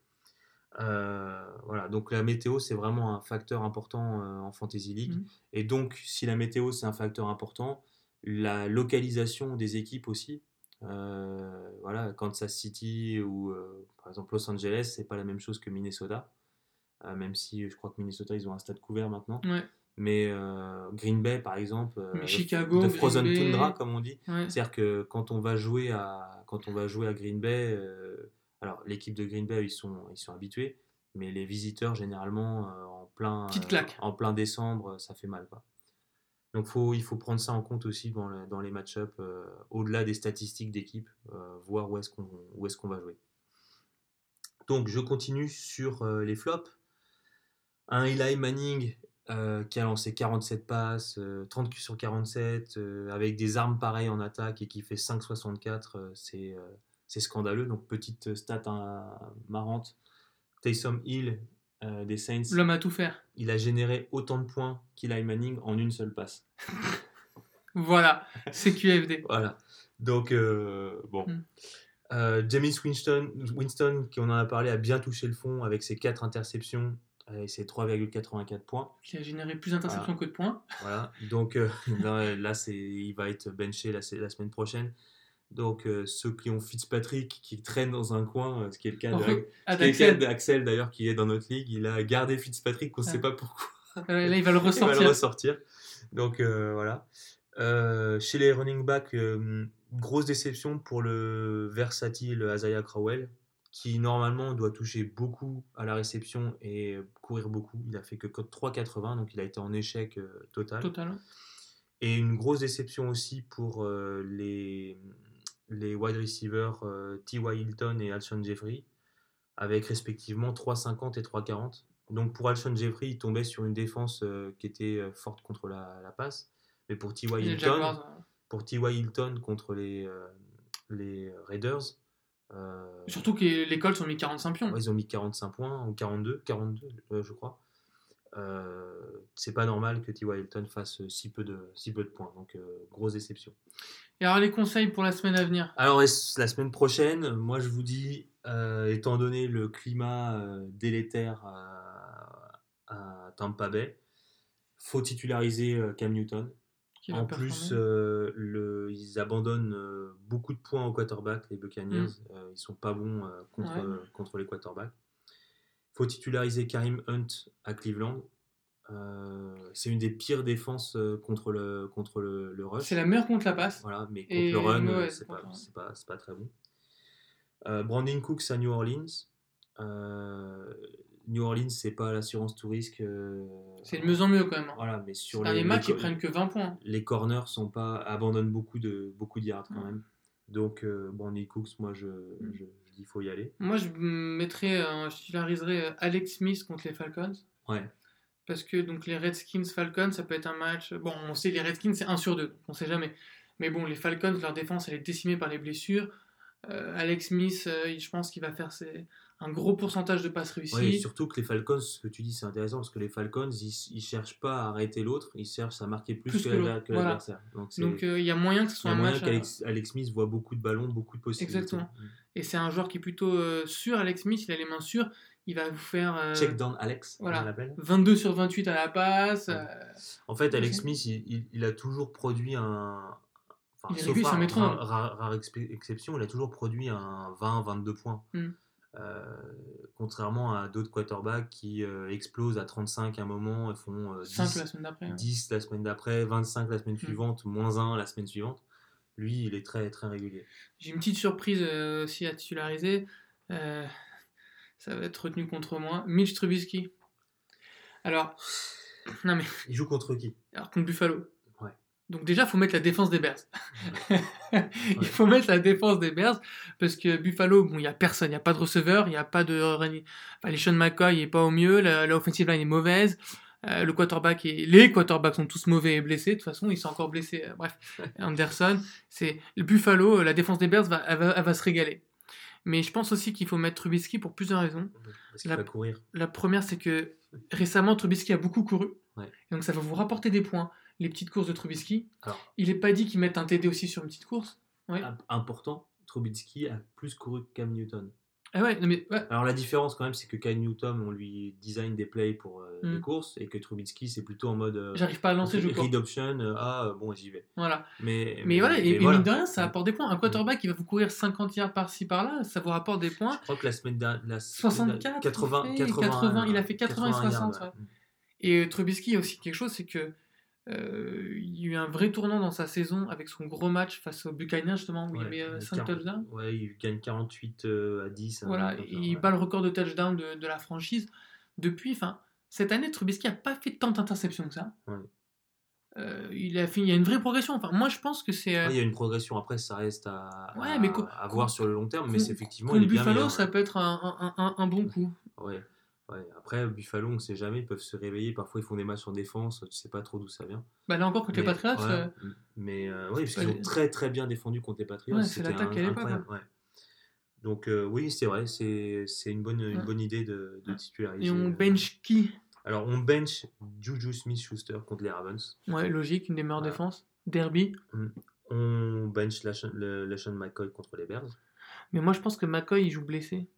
Euh, voilà, donc la météo c'est vraiment un facteur important euh, en fantasy league. Mhm. Et donc, si la météo c'est un facteur important, la localisation des équipes aussi. Euh, voilà, Kansas City ou euh, par exemple Los Angeles, c'est pas la même chose que Minnesota. Euh, même si je crois que Minnesota ils ont un stade couvert maintenant. Ouais, Mais Green Bay, par exemple, Chicago, de Frozen Bay. Tundra, comme on dit. ouais. C'est-à-dire que quand on va jouer à, quand on va jouer à Green Bay, alors l'équipe de Green Bay, ils sont, ils sont habitués, mais les visiteurs, généralement, euh, en, plein, euh, en décembre, ça fait mal. Quoi. Donc faut, il faut prendre ça en compte aussi dans, le- dans les match-ups, euh, au-delà des statistiques d'équipe, euh, voir où est-ce qu'on où est qu'on va jouer. Donc je continue sur les flops. Un Eli Manning qui a lancé 47 passes, euh, 30 sur 47, euh, avec des armes pareilles en attaque et qui fait 5,64, euh, c'est c'est scandaleux. Donc petite stat hein, marrante. Taysom Hill euh, des Saints, L'homme à tout faire. il a généré autant de points qu'Eli Manning en une seule passe. Voilà, c'est QFD. Voilà. Donc, euh, bon. Mm. Euh, James Winston, Winston, qui on en a parlé, a bien touché le fond avec ses 4 interceptions et ses 3,84 points. Qui a généré plus d'interceptions que de points. Voilà. Donc euh, là, il va être benché la, la semaine prochaine. Donc euh, ceux qui ont Fitzpatrick qui traîne dans un coin, euh, ce qui est le cas Ah, Daxel. d'ailleurs qui est dans notre ligue, il a gardé Fitzpatrick, on ne Ah. sait pas pourquoi. Là, il va le Il va ressortir. le ressortir. Donc euh, voilà. Chez les running backs, grosse déception pour le versatile Isaiah Crowell, qui normalement doit toucher beaucoup à la réception et courir beaucoup. Il a fait que 3,80, donc il a été en échec total. Total. Et une grosse déception aussi pour les, les wide receivers euh, T.Y. Hilton et Alshon Jeffrey, avec respectivement 3,50 et 3,40. Donc pour Alshon Jeffrey, il tombait sur une défense euh, qui était euh, forte contre la, la passe. Mais pour T.Y. Hilton, pour T.Y. Hilton contre les, les Raiders, euh, Surtout que les Colts ont mis 45 pions. Ouais, ils ont mis 45 points, ou 42, 42 euh, je crois. Euh, c'est pas normal que T.Y. Hilton fasse si peu de, si peu de points, donc euh, grosse déception. Et alors, les conseils pour la semaine à venir? Alors la semaine prochaine, moi je vous dis, euh, étant donné le climat délétère à, Tampa Bay, faut titulariser Cam Newton. En plus, euh, le, ils abandonnent euh, beaucoup de points aux quarterbacks, les Buccaneers. Euh, ils sont pas bons contre, Mm. Ouais. contre les quarterbacks. Faut titulariser Karim Hunt à Cleveland. Euh, c'est une des pires défenses euh, contre le, contre le, le rush. C'est la meilleure contre la passe. Voilà, mais contre Et le run, mauvaise euh, c'est contre pas, le run. c'est pas, pas très bon. Euh, Brandon Cooks à New Orleans. Euh, New Orleans, c'est pas l'assurance tout risque. C'est de mieux en mieux quand même. hein. Voilà, mais sur les, les matchs, les, ils prennent que 20 points. les corners sont pas abandonnent beaucoup de beaucoup de yards quand même. Donc Brandon Cooks, moi je, Mm. je, dis faut y aller. Moi, je mettrais, euh, je titulariserais euh, Alex Smith contre les Falcons. Ouais. Parce que donc les Redskins Falcons, ça peut être un match. Bon, on sait les Redskins c'est 1 sur 2, on sait jamais. Mais bon, les Falcons, leur défense, elle est décimée par les blessures. Euh, Alex Smith, euh, je pense qu'il va faire ses- un gros pourcentage de passes réussies. Ouais, et surtout que les Falcons, ce que tu dis, c'est intéressant parce que les Falcons, ils, ils cherchent pas à arrêter l'autre, ils cherchent à marquer plus, Plus que voilà. l'adversaire. Donc euh, il y a moyen que ce il y soit a un moyen match. qu'Alex Alex Smith voit beaucoup de ballons, beaucoup de possibilités. Exactement. Et c'est un joueur qui est plutôt euh, sûr, Alex Smith, il a les mains sûres. Il va vous faire euh, Check down Alex, voilà. on l'appelle. 22 sur 28 à la passe. Ouais. euh, En fait, Alex. Smith, il, il- il a toujours produit un. Enfin, Il a sauf rare, rare- rare- rare exception, il a toujours produit un 20-22 points. Mm. Contrairement à d'autres quarterbacks qui euh, explosent à 35 à un moment et font euh, 5 10, la semaine d'après. hein. 10 la semaine d'après, 25 la semaine Mm. suivante, moins 1 la semaine suivante. Lui, il est très très régulier. J'ai une petite surprise euh, aussi à titulariser. Euh, ça va être retenu contre moi. Mitch Trubisky. Alors, non mais, Il joue contre qui? Alors contre Buffalo. Ouais. Donc déjà, il faut mettre la défense des Bears. Ouais. il faut mettre la défense des Bears parce que Buffalo, bon, il n'y a personne, il n'y a pas de receveur, il n'y a pas de... Enfin, les Sean McCoy il est pas au mieux, la, la offensive line est mauvaise. Euh, le quarterback est... Les quarterbacks sont tous mauvais et blessés. De toute façon, ils sont encore blessés. Euh, bref, Anderson, c'est le Buffalo. euh, La défense des Bears va, elle va, elle va se régaler. Mais je pense aussi qu'il faut mettre Trubisky pour plusieurs raisons. Parce La- va courir. La première, c'est que récemment, Trubisky a beaucoup couru. Ouais. Et donc, ça va vous rapporter des points. Les petites courses de Trubisky. Alors. Il n'est pas dit qu'il mette un TD aussi sur une petite course. Ouais. Im- Important, Trubisky a plus couru que Cam Newton. Ah ouais, non mais ouais, Alors la différence quand même, c'est que Cam Newton, on lui design des plays pour euh, Mm. des courses et que Trubisky, c'est plutôt en mode euh, j'arrive pas à lancer, je read option, euh, ah euh, bon j'y vais. Voilà. Mais, Mais voilà, et, et voilà. mine de rien, ça apporte des points. Un quarterback qui va vous courir 50 yards par-ci par-là, ça vous rapporte des points. Je crois que la semaine dernière, la- 64, 80, il fait 80, il a fait 80 et 60, yards, ouais. Et euh, Trubisky, il y a aussi quelque chose, c'est que euh, il y a eu un vrai tournant dans sa saison avec son gros match face aux Buccaneers, justement, où il met il 5 gagne- touchdowns. Ouais, il gagne 48 euh, à 10. un Voilà, et il ouais. bat le record de touchdown de, de la franchise. Depuis, enfin, cette année, Trubisky a pas fait tant d'interceptions que ça. Ouais. Euh, il, a fait, il y a une vraie progression. Enfin, moi, je pense que c'est. euh, il y a une progression après, ça reste à, Ouais, à- mais co- à voir sur le long terme, mais c'est effectivement bien Buffalo, meilleur, ça peut être un, un- un- un bon coup. Ouais, ouais. Après, Buffalo, on ne sait jamais, ils peuvent se réveiller. Parfois, ils font des matchs en défense, tu sais pas trop d'où ça vient. Bah, là encore, contre les Mais- Patriots, ouais, euh, Mais euh, oui, parce pas qu'ils les- ont très très bien défendu contre les Patriots. Ouais, c'est l'attaque l'époque, incroyable, ouais. Donc euh, oui, c'est vrai, c'est une bonne, une bonne idée de, de titulariser. et on bench qui? Alors on bench Juju Smith-Schuster contre les Ravens. Ouais, logique, une des meilleures défenses. Derby. On bench Lashon- McCoy contre les Bears. Mais moi, je pense que McCoy, il joue blessé.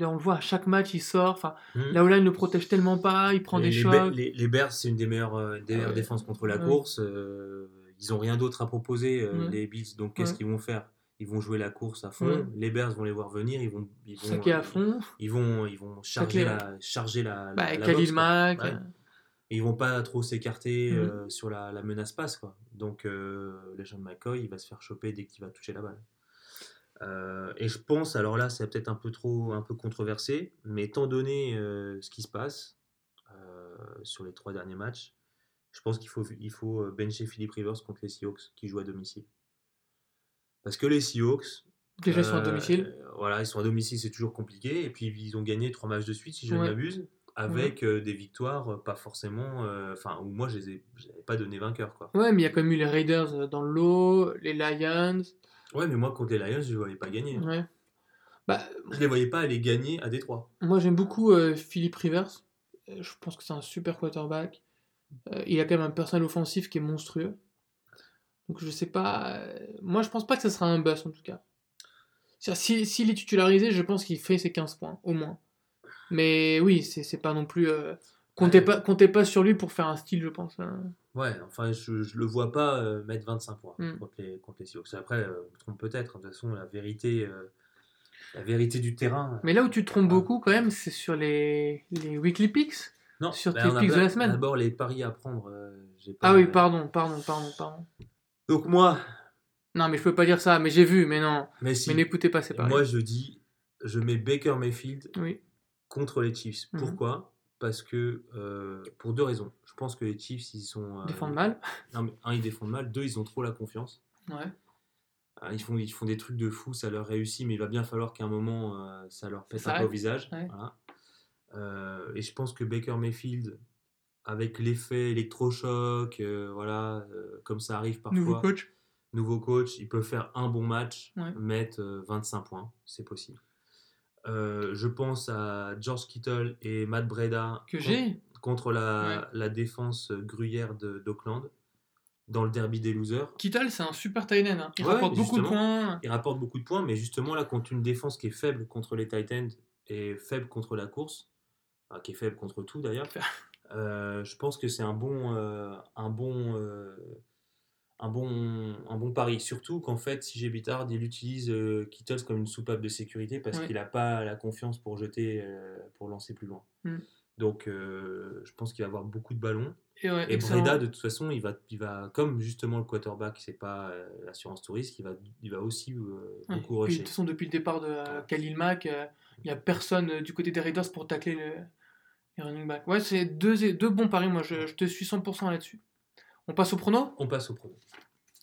On le voit à chaque match, il sort. Enfin, là où là, il ne le protège tellement pas, il prend les, des les chocs. Les, les Bears, c'est une des meilleures, euh, des meilleures Ouais. défenses contre la Ouais. course. euh, ils ont rien d'autre à proposer, euh, Ouais. les Bills. Donc qu'est-ce qu'ils vont faire? Ils vont jouer la course à fond. Les Bears vont les voir venir. Ils vont, ils vont, à fond. Ils vont, ils vont charger la, charger la, Bah, la, la boxe. Mack. Et ils vont pas trop s'écarter Mhm. euh, sur la, la menace passe quoi. Donc de McCoy, il va se faire choper dès qu'il va toucher la balle. Euh, et je pense, alors là, c'est peut-être un peu trop, un peu controversé, mais étant donné euh, ce qui se passe euh, sur les trois derniers matchs, je pense qu'il faut, il faut bencher Philip Rivers contre les Seahawks qui jouent à domicile. Parce que les Seahawks, Déjà, ils sont à domicile. Voilà, ils sont à domicile, c'est toujours compliqué. Et puis ils ont gagné trois matchs de suite, si je ne m'abuse, avec des victoires pas forcément. Enfin, où moi je les ai, je les avais pas donné vainqueurs quoi. Ouais, mais il y a quand même eu les Raiders dans le lot, les Lions. Ouais, mais moi contre les Lions, je ne voyais pas gagner. Ouais. Bah, Je les voyais pas aller gagner à Détroit. moi, j'aime beaucoup euh, Philippe Rivers. Euh, Je pense que c'est un super quarterback. Euh, il a quand même un personnel offensif qui est monstrueux. Donc, je sais pas. Moi, je pense pas que ce sera un bust en tout cas. Si- S'il est titularisé, je pense qu'il fait ses 15 points, au moins. Mais oui, c'est c'est pas non plus. euh, Comptez, Ouais. pas, comptez pas sur lui pour faire un style, je pense. hein. Ouais, enfin, je, je le vois pas euh, mettre 25 points Mm. contre, les, contre les Seahawks. Après, euh, je me trompe peut-être. De toute façon, la vérité, euh, la vérité du terrain. Mais là où tu te trompes Ouais. beaucoup, quand même, c'est sur les, les weekly picks? Non, sur bah, tes picks de pas- la semaine. D'abord, les paris à prendre. euh, pas- Ah oui, pardon, pardon, pardon, pardon. Donc, moi, Non, mais je peux pas dire ça, mais j'ai vu, mais non. mais si. Mais n'écoutez pas, c'est pareil. Moi, je dis, je mets Baker Mayfield Oui. contre les Chiefs. Mhm. Pourquoi? Parce que, euh, pour deux raisons. Je pense que les Chiefs, ils sont. euh, Défendre mal. Non, mais un, ils défendent mal. Deux, ils ont trop la confiance. Ouais. Euh, Ils font, ils font des trucs de fou, ça leur réussit, mais il va bien falloir qu'à un moment, euh, ça leur pète Ça un peu au visage. Ouais. Voilà. Et je pense que Baker Mayfield, avec l'effet électrochoc, voilà, comme ça arrive parfois, Nouveau coach. nouveau coach, il peut faire un bon match, Ouais. mettre euh, 25 points, c'est possible. Euh, je pense à George Kittle et Matt Breda Que j'ai. contre la, Ouais. la défense gruyère d'Auckland dans le derby des losers. Kittle, c'est un super tight end. hein. Il Ouais, rapporte beaucoup de points. Il rapporte beaucoup de points, mais justement là, contre une défense qui est faible contre les Titans et faible contre la course, enfin, qui est faible contre tout d'ailleurs, euh, je pense que c'est un bon, euh, un bon, un bon, un bon pari. Surtout qu'en fait, si j'ai Bittard, il utilise euh, Kittles comme une soupape de sécurité parce Ouais. qu'il n'a pas la confiance pour jeter, euh, pour lancer plus loin. Mm. Donc, euh, je pense qu'il va avoir beaucoup de ballons. Et, ouais, Et. Breda, de toute façon, il va, il va comme justement le quarterback, c'est pas euh, l'assurance touriste, il va, il va aussi Ouais. beaucoup Puis, de rusher. toute façon, depuis le départ de euh, Khalil Mack, il n'y a personne du côté des Raiders pour tacler le, les running back. Ouais, c'est deux, deux bons paris. Moi, je, je te suis 100% là-dessus. On passe au prono? On passe au prono.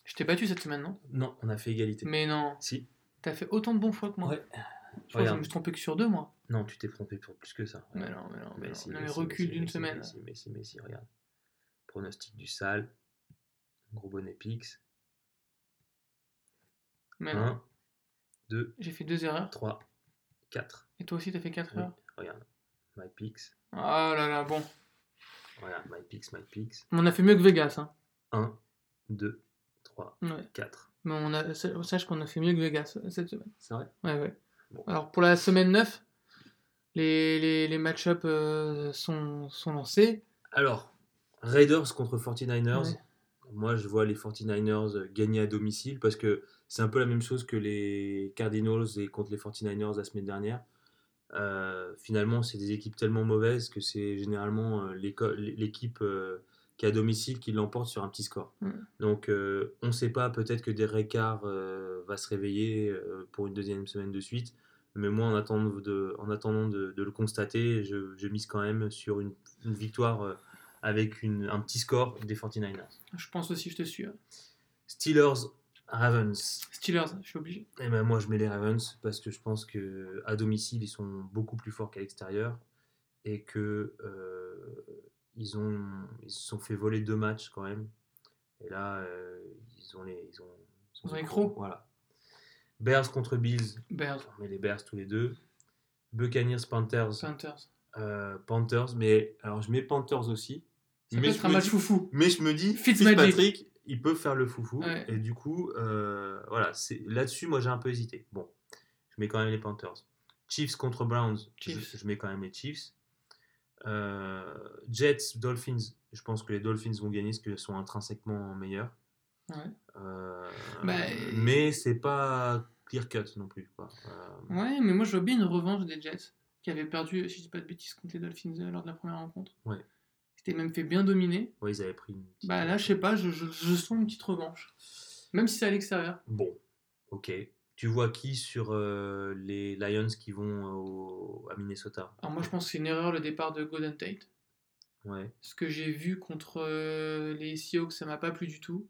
Je t'ai battu cette semaine, non? Non, on a fait égalité. Mais non. Si. T'as fait autant de bons choix que moi. Ouais. Je crois que je Regarde. me suis trompé que sur deux, moi. Non, tu t'es trompé pour plus que ça. Mais non, mais non, mais si, Non, mais si, recul mais si, d'une semaine. Mais si, mais si, mais si, regarde. Pronostic du sale. Gros bonnet Pix. Mais non. 1, 2, J'ai fait deux erreurs. 3, 4. Et toi aussi, t'as fait quatre Oui, erreurs? regarde. My Pix. Ah là là, bon. Regarde, My Pix, My Pix. On a fait mieux que Vegas, hein. 1, 2, 3, Ouais. 4. Mais on a, sache qu'on a fait mieux que Vegas euh, cette semaine. C'est vrai? Ouais, ouais. Bon. Alors pour la semaine 9, les, les, les match-up euh, sont, sont lancés. Alors, Raiders contre 49ers. Ouais. Moi, je vois les 49ers gagner à domicile parce que c'est un peu la même chose que les Cardinals et contre les 49ers la semaine dernière. Euh, finalement, c'est des équipes tellement mauvaises que c'est généralement euh, l'équipe euh, qui est à domicile qui l'emporte sur un petit score. Mm. Donc, on ne sait pas, peut-être que Derek Carr va se réveiller pour une deuxième semaine de suite. Mais moi, en attendant de, en attendant de, de le constater, je, je mise quand même sur une, une victoire avec une- un petit score des 49ers. Je pense aussi, je te suis. hein. Steelers, Ravens. Steelers, je suis obligé. Et ben moi, je mets les Ravens parce que je pense que à domicile, ils sont beaucoup plus forts qu'à l'extérieur et que euh, ils ont ils se sont fait voler deux matchs quand même. Et là, euh, ils ont les ils ont, Ils ont les crocs. Voilà. Bears contre Bills. Bears, On met les Bears tous les deux. Buccaneers, Panthers. Panthers. euh, Panthers, mais alors je mets Panthers aussi. Ça peut mais être je un match dis- foufou. mais je me dis. Fitzpatrick, il peut faire le foufou. Ouais. Et du coup, euh, voilà, c'est là-dessus, moi j'ai un peu hésité. Bon, je mets quand même les Panthers. Chiefs contre Browns, je- Chiefs. Je, mets quand même les Chiefs. Euh, Jets, Dolphins, je pense que les Dolphins vont gagner parce qu'ils sont intrinsèquement meilleurs. Ouais. Euh, Bah, mais c'est pas clear cut non plus. quoi. Euh, Ouais, mais moi je vois bien une revanche des Jets qui avaient perdu, si je dis pas de bêtises, contre les Dolphins euh, lors de la première rencontre. Ouais. C'était même fait bien dominer. ouais, ils avaient pris une petite- Bah là, je sais pas, je, je, je sens une petite revanche. Même si c'est à l'extérieur. Bon, ok. Tu vois qui sur euh, les Lions qui vont au- à Minnesota? Alors moi je pense que c'est une erreur le départ de Golden Tate. Ouais. Ce que j'ai vu contre euh, les Seahawks, ça m'a pas plu du tout.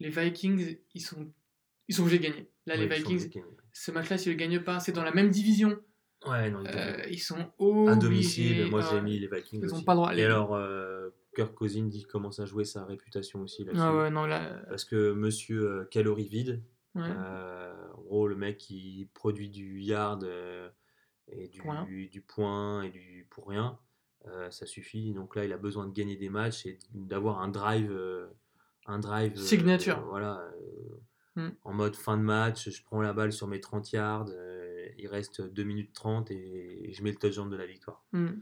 Les Vikings, ils sont, ils sont obligés de gagner. Là, Ouais, les Vikings, ce match-là, s'ils le gagnent pas, c'est dans la même division. Ouais, non, ils Euh, ils sont à obligés. domicile, moi j'ai mis les Vikings. Ils ont aussi. pas le droit à Et les- alors, euh, Kirk Cousins dit qu'il commence à jouer sa réputation aussi là-dessus. Ah ouais, non, là. Parce que monsieur euh, calorie vide, ouais. euh, en gros, le mec qui produit du yard euh, et du, du point et du pour rien, euh, ça suffit. Donc là, il a besoin de gagner des matchs et d'avoir un drive. euh, un drive euh, Signature. voilà. euh, Mm. En mode fin de match, je prends la balle sur mes 30 yards, euh, il reste 2 minutes 30 et, je mets le touchdown de la victoire. Hmm.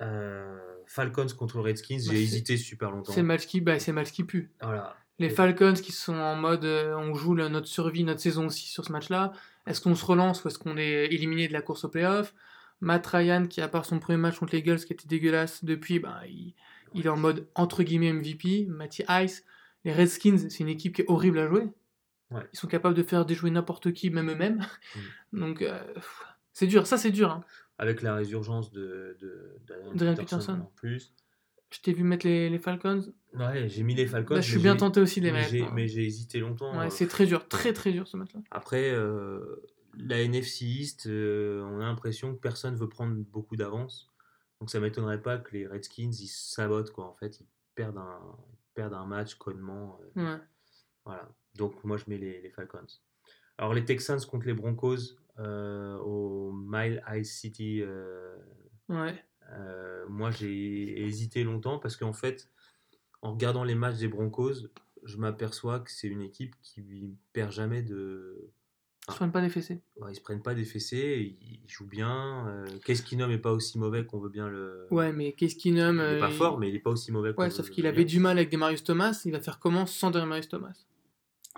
Euh, Falcons contre Redskins, Bah, j'ai hésité super longtemps. C'est match qui, bah, c'est match qui pue. Voilà. Les Falcons qui sont en mode euh, on joue notre survie, notre saison aussi sur ce match-là. Est-ce qu'on se relance ou est-ce qu'on est éliminé de la course au playoff? Matt Ryan, qui à part son premier match contre les Eagles qui était dégueulasse, depuis, ben, il, il est en mode entre guillemets MVP. Matty Ice. Les Redskins, c'est une équipe qui est horrible à jouer. Ouais. Ils sont capables de faire déjouer n'importe qui, même eux-mêmes. Mm. Donc, euh, c'est dur. Ça, c'est dur. hein. Avec la résurgence de, de, Adrian Peterson, en plus. Je t'ai vu mettre les, les Falcons? Ouais, j'ai mis les Falcons. Bah, je suis bien tenté aussi de les mettre. hein. Mais j'ai hésité longtemps. Ouais, euh, c'est très dur. Très, très dur ce match-là. Après, euh, la NFC East, on a l'impression que personne veut prendre beaucoup d'avance. Donc ça m'étonnerait pas que les Redskins, ils sabotent, quoi. En fait, ils perdent un, ils perdent un match connement. Ouais. Voilà. Donc moi, je mets les, les Falcons. Alors les Texans contre les Broncos euh, au Mile High City. euh, Ouais. euh, moi, j'ai hésité longtemps parce qu'en fait, en regardant les matchs des Broncos, je m'aperçois que c'est une équipe qui perd jamais de. Ils se prennent pas des fessées. Ouais, ils se prennent pas des fessées, ils jouent bien. Euh, Qu'est-ce qu'il nomme est pas aussi mauvais qu'on veut bien le. Ouais, mais qu'est-ce qu'il nomme Il est pas euh, fort, mais il est pas aussi mauvais qu'on Ouais, veut sauf qu'il avait du mal avec des Marius Thomas. Il va faire comment sans des Marius Thomas?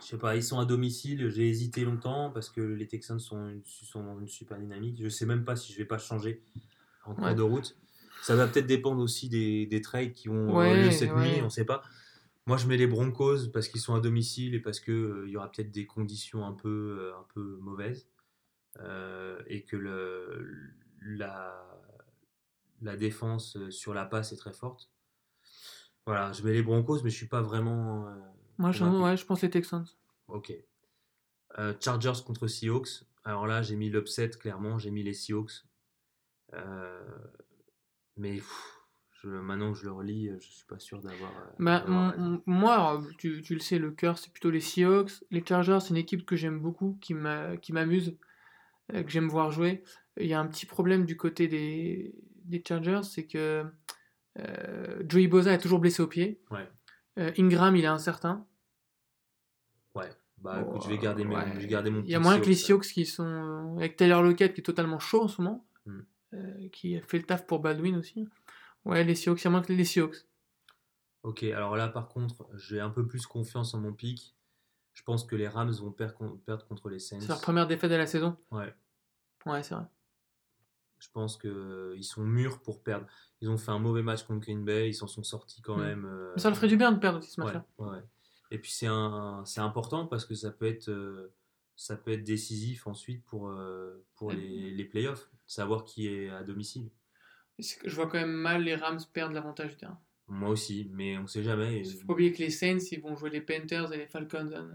Je sais pas, ils sont à domicile, j'ai hésité longtemps parce que les Texans sont, une- sont dans une super dynamique. Je sais même pas si je vais pas changer en cours Ouais. de route. Ça va peut-être dépendre aussi des, des trades qui ont Ouais, lieu cette ouais. nuit, on sait pas. Moi, je mets les Broncos parce qu'ils sont à domicile et parce que euh, y aura peut-être des conditions un peu, euh, un peu mauvaises Euh, et que le, la, la défense sur la passe est très forte. Voilà, je mets les Broncos, mais je suis pas vraiment. Moi, je, ouais, je pense les Texans. Ok. Euh, Chargers contre Seahawks. Alors là, j'ai mis l'upset, clairement. J'ai mis les Seahawks. Euh, mais pff, je, maintenant que je le relis, euh, je suis pas sûr d'avoir. Bah, moi, alors, tu, tu le sais, le cœur, c'est plutôt les Seahawks. Les Chargers, c'est une équipe que j'aime beaucoup, qui m'a- qui m'amuse, que j'aime voir jouer. Il y a un petit problème du côté des, des Chargers, c'est que euh, Joey Bosa est toujours blessé au pied. Ouais. Euh, Ingram, il est incertain. Bah écoute, je vais garder, mes- ouais. je vais garder mon Il y a moyen que les Seahawks qui sont. euh, avec Tyler Lockett qui est totalement chaud en ce moment, Hmm. euh, qui a fait le taf pour Baldwin aussi. Ouais, les Seahawks, il y a moins que les Seahawks. Ok, alors là, par contre, j'ai un peu plus confiance en mon pick. Je pense que les Rams vont per- perdre contre les Saints. C'est leur première défaite de la saison. Ouais. Ouais, c'est vrai. Je pense qu'ils sont mûrs pour perdre. Ils ont fait un mauvais match contre Green Bay, ils s'en sont sortis quand Mm. même. euh, ça leur ferait du bien de perdre aussi ce match-là. ouais, ouais. Et puis c'est important parce que ça peut être, euh, ça peut être décisif ensuite pour, euh, pour les, les playoffs, savoir qui est à domicile. Que Je vois quand même mal les Rams perdre l'avantage du terrain? Moi aussi, mais on sait jamais. Il faut pas oublier que les Saints, ils vont jouer les Panthers et les Falcons. hein.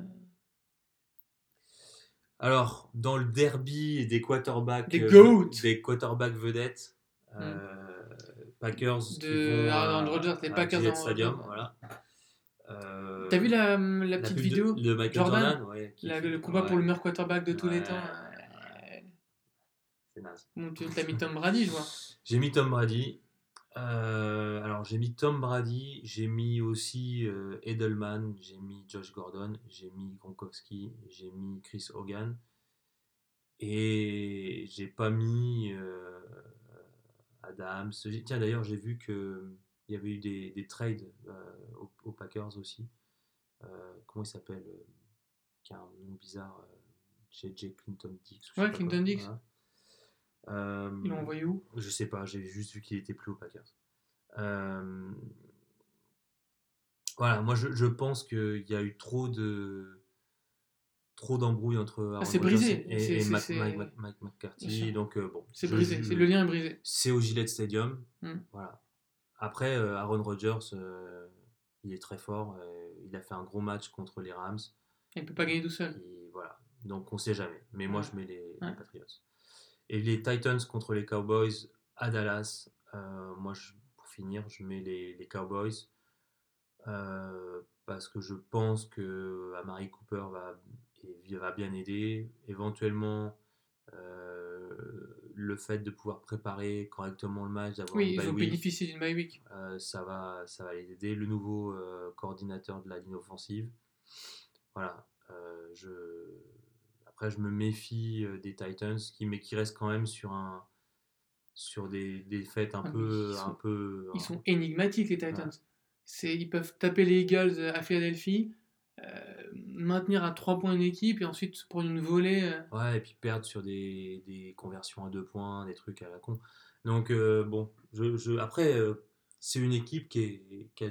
Alors, dans le derby des quarterbacks, Des euh, des quarterbacks vedettes, euh, Packers qui De vont Aaron à- Rodgers, les Packers Stadium, voilà. T'as vu la, la petite vidéo de, de Michael Jordan Jordan, ouais, qui La- fait- Le combat ouais, pour le meilleur quarterback de tous les temps. C'est naze. Bon, tu as mis Tom Brady, je vois. J'ai mis Tom Brady. Euh, alors j'ai mis Tom Brady, j'ai mis aussi euh, Edelman, j'ai mis Josh Gordon, j'ai mis Gronkowski, j'ai mis Chris Hogan et j'ai pas mis euh, Adams. Tiens d'ailleurs j'ai vu que il y avait eu des, des trades aux, aux Packers aussi. Euh, comment il s'appelle euh, Qui a un nom bizarre. euh, JJ Clinton Dix. Ouais, Clinton Dix. voilà. Euh, Ils l'ont envoyé où? je sais pas, j'ai juste vu qu'il était plus aux Packers. Euh, Voilà, moi je, je pense qu'il y a eu trop de trop d'embrouilles entre Aaron Ah, c'est Rodgers brisé. et, Mike, Mike- Mike Bien McCarthy. Donc euh, bon, C'est brisé. je- Le lien est brisé. C'est au Gillette Stadium. Mm. Voilà. Après, euh, Aaron Rodgers, euh, il est très fort. euh, il a fait un gros match contre les Rams. Il peut pas gagner tout seul. Et voilà. Donc on sait jamais. Mais moi je mets les. Patriots. Et les Titans contre les Cowboys à Dallas. euh, moi je- pour finir, je mets les, les Cowboys. euh, parce que je pense que Amari Cooper va, bien aider. Éventuellement, euh, le fait de pouvoir préparer correctement le match, d'avoir Oui, une ils bye ont week, bénéficié d'une bye week. euh, ça, va, ça va les aider. Le nouveau euh, coordinateur de la ligne offensive. Voilà. euh, je... Après, je me méfie euh, des Titans, qui, mais qui restent quand même sur, un, sur des, des fêtes un Ah, peu. ils sont- un peu Ils sont énigmatiques, les Titans. C'est, ils peuvent taper les Eagles à Philadelphie, euh, maintenir à 3 points une équipe et ensuite prendre une volée. euh, Ouais, et puis perdre sur des, des conversions à deux points, des trucs à la con. Donc, euh, bon, je, je- après, c'est une équipe qui, est, qui a,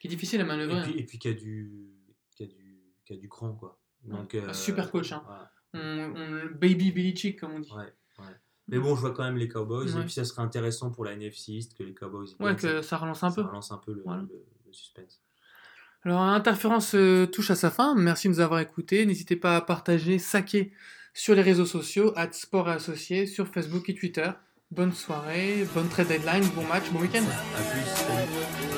qui est difficile à et, manœuvrer. et puis qui a du, qui a du, qui a du cran, quoi. Donc, super coach, hein. voilà. On, on- baby Belichick, comme on dit. Ouais, Mais bon, je vois quand même les Cowboys, et puis ça serait intéressant pour la NFC East que les Cowboys Ouais, gagnent, que ça relance un ça, peu. relance un peu le, Voilà. le- le suspense. Alors, Interférence euh, touche à sa fin. Merci de nous avoir écoutés. N'hésitez pas à partager, saquer sur les réseaux sociaux, at Sport Associés, sur Facebook et Twitter. Bonne soirée, bonne trade deadline, bon match, bon week-end. À plus.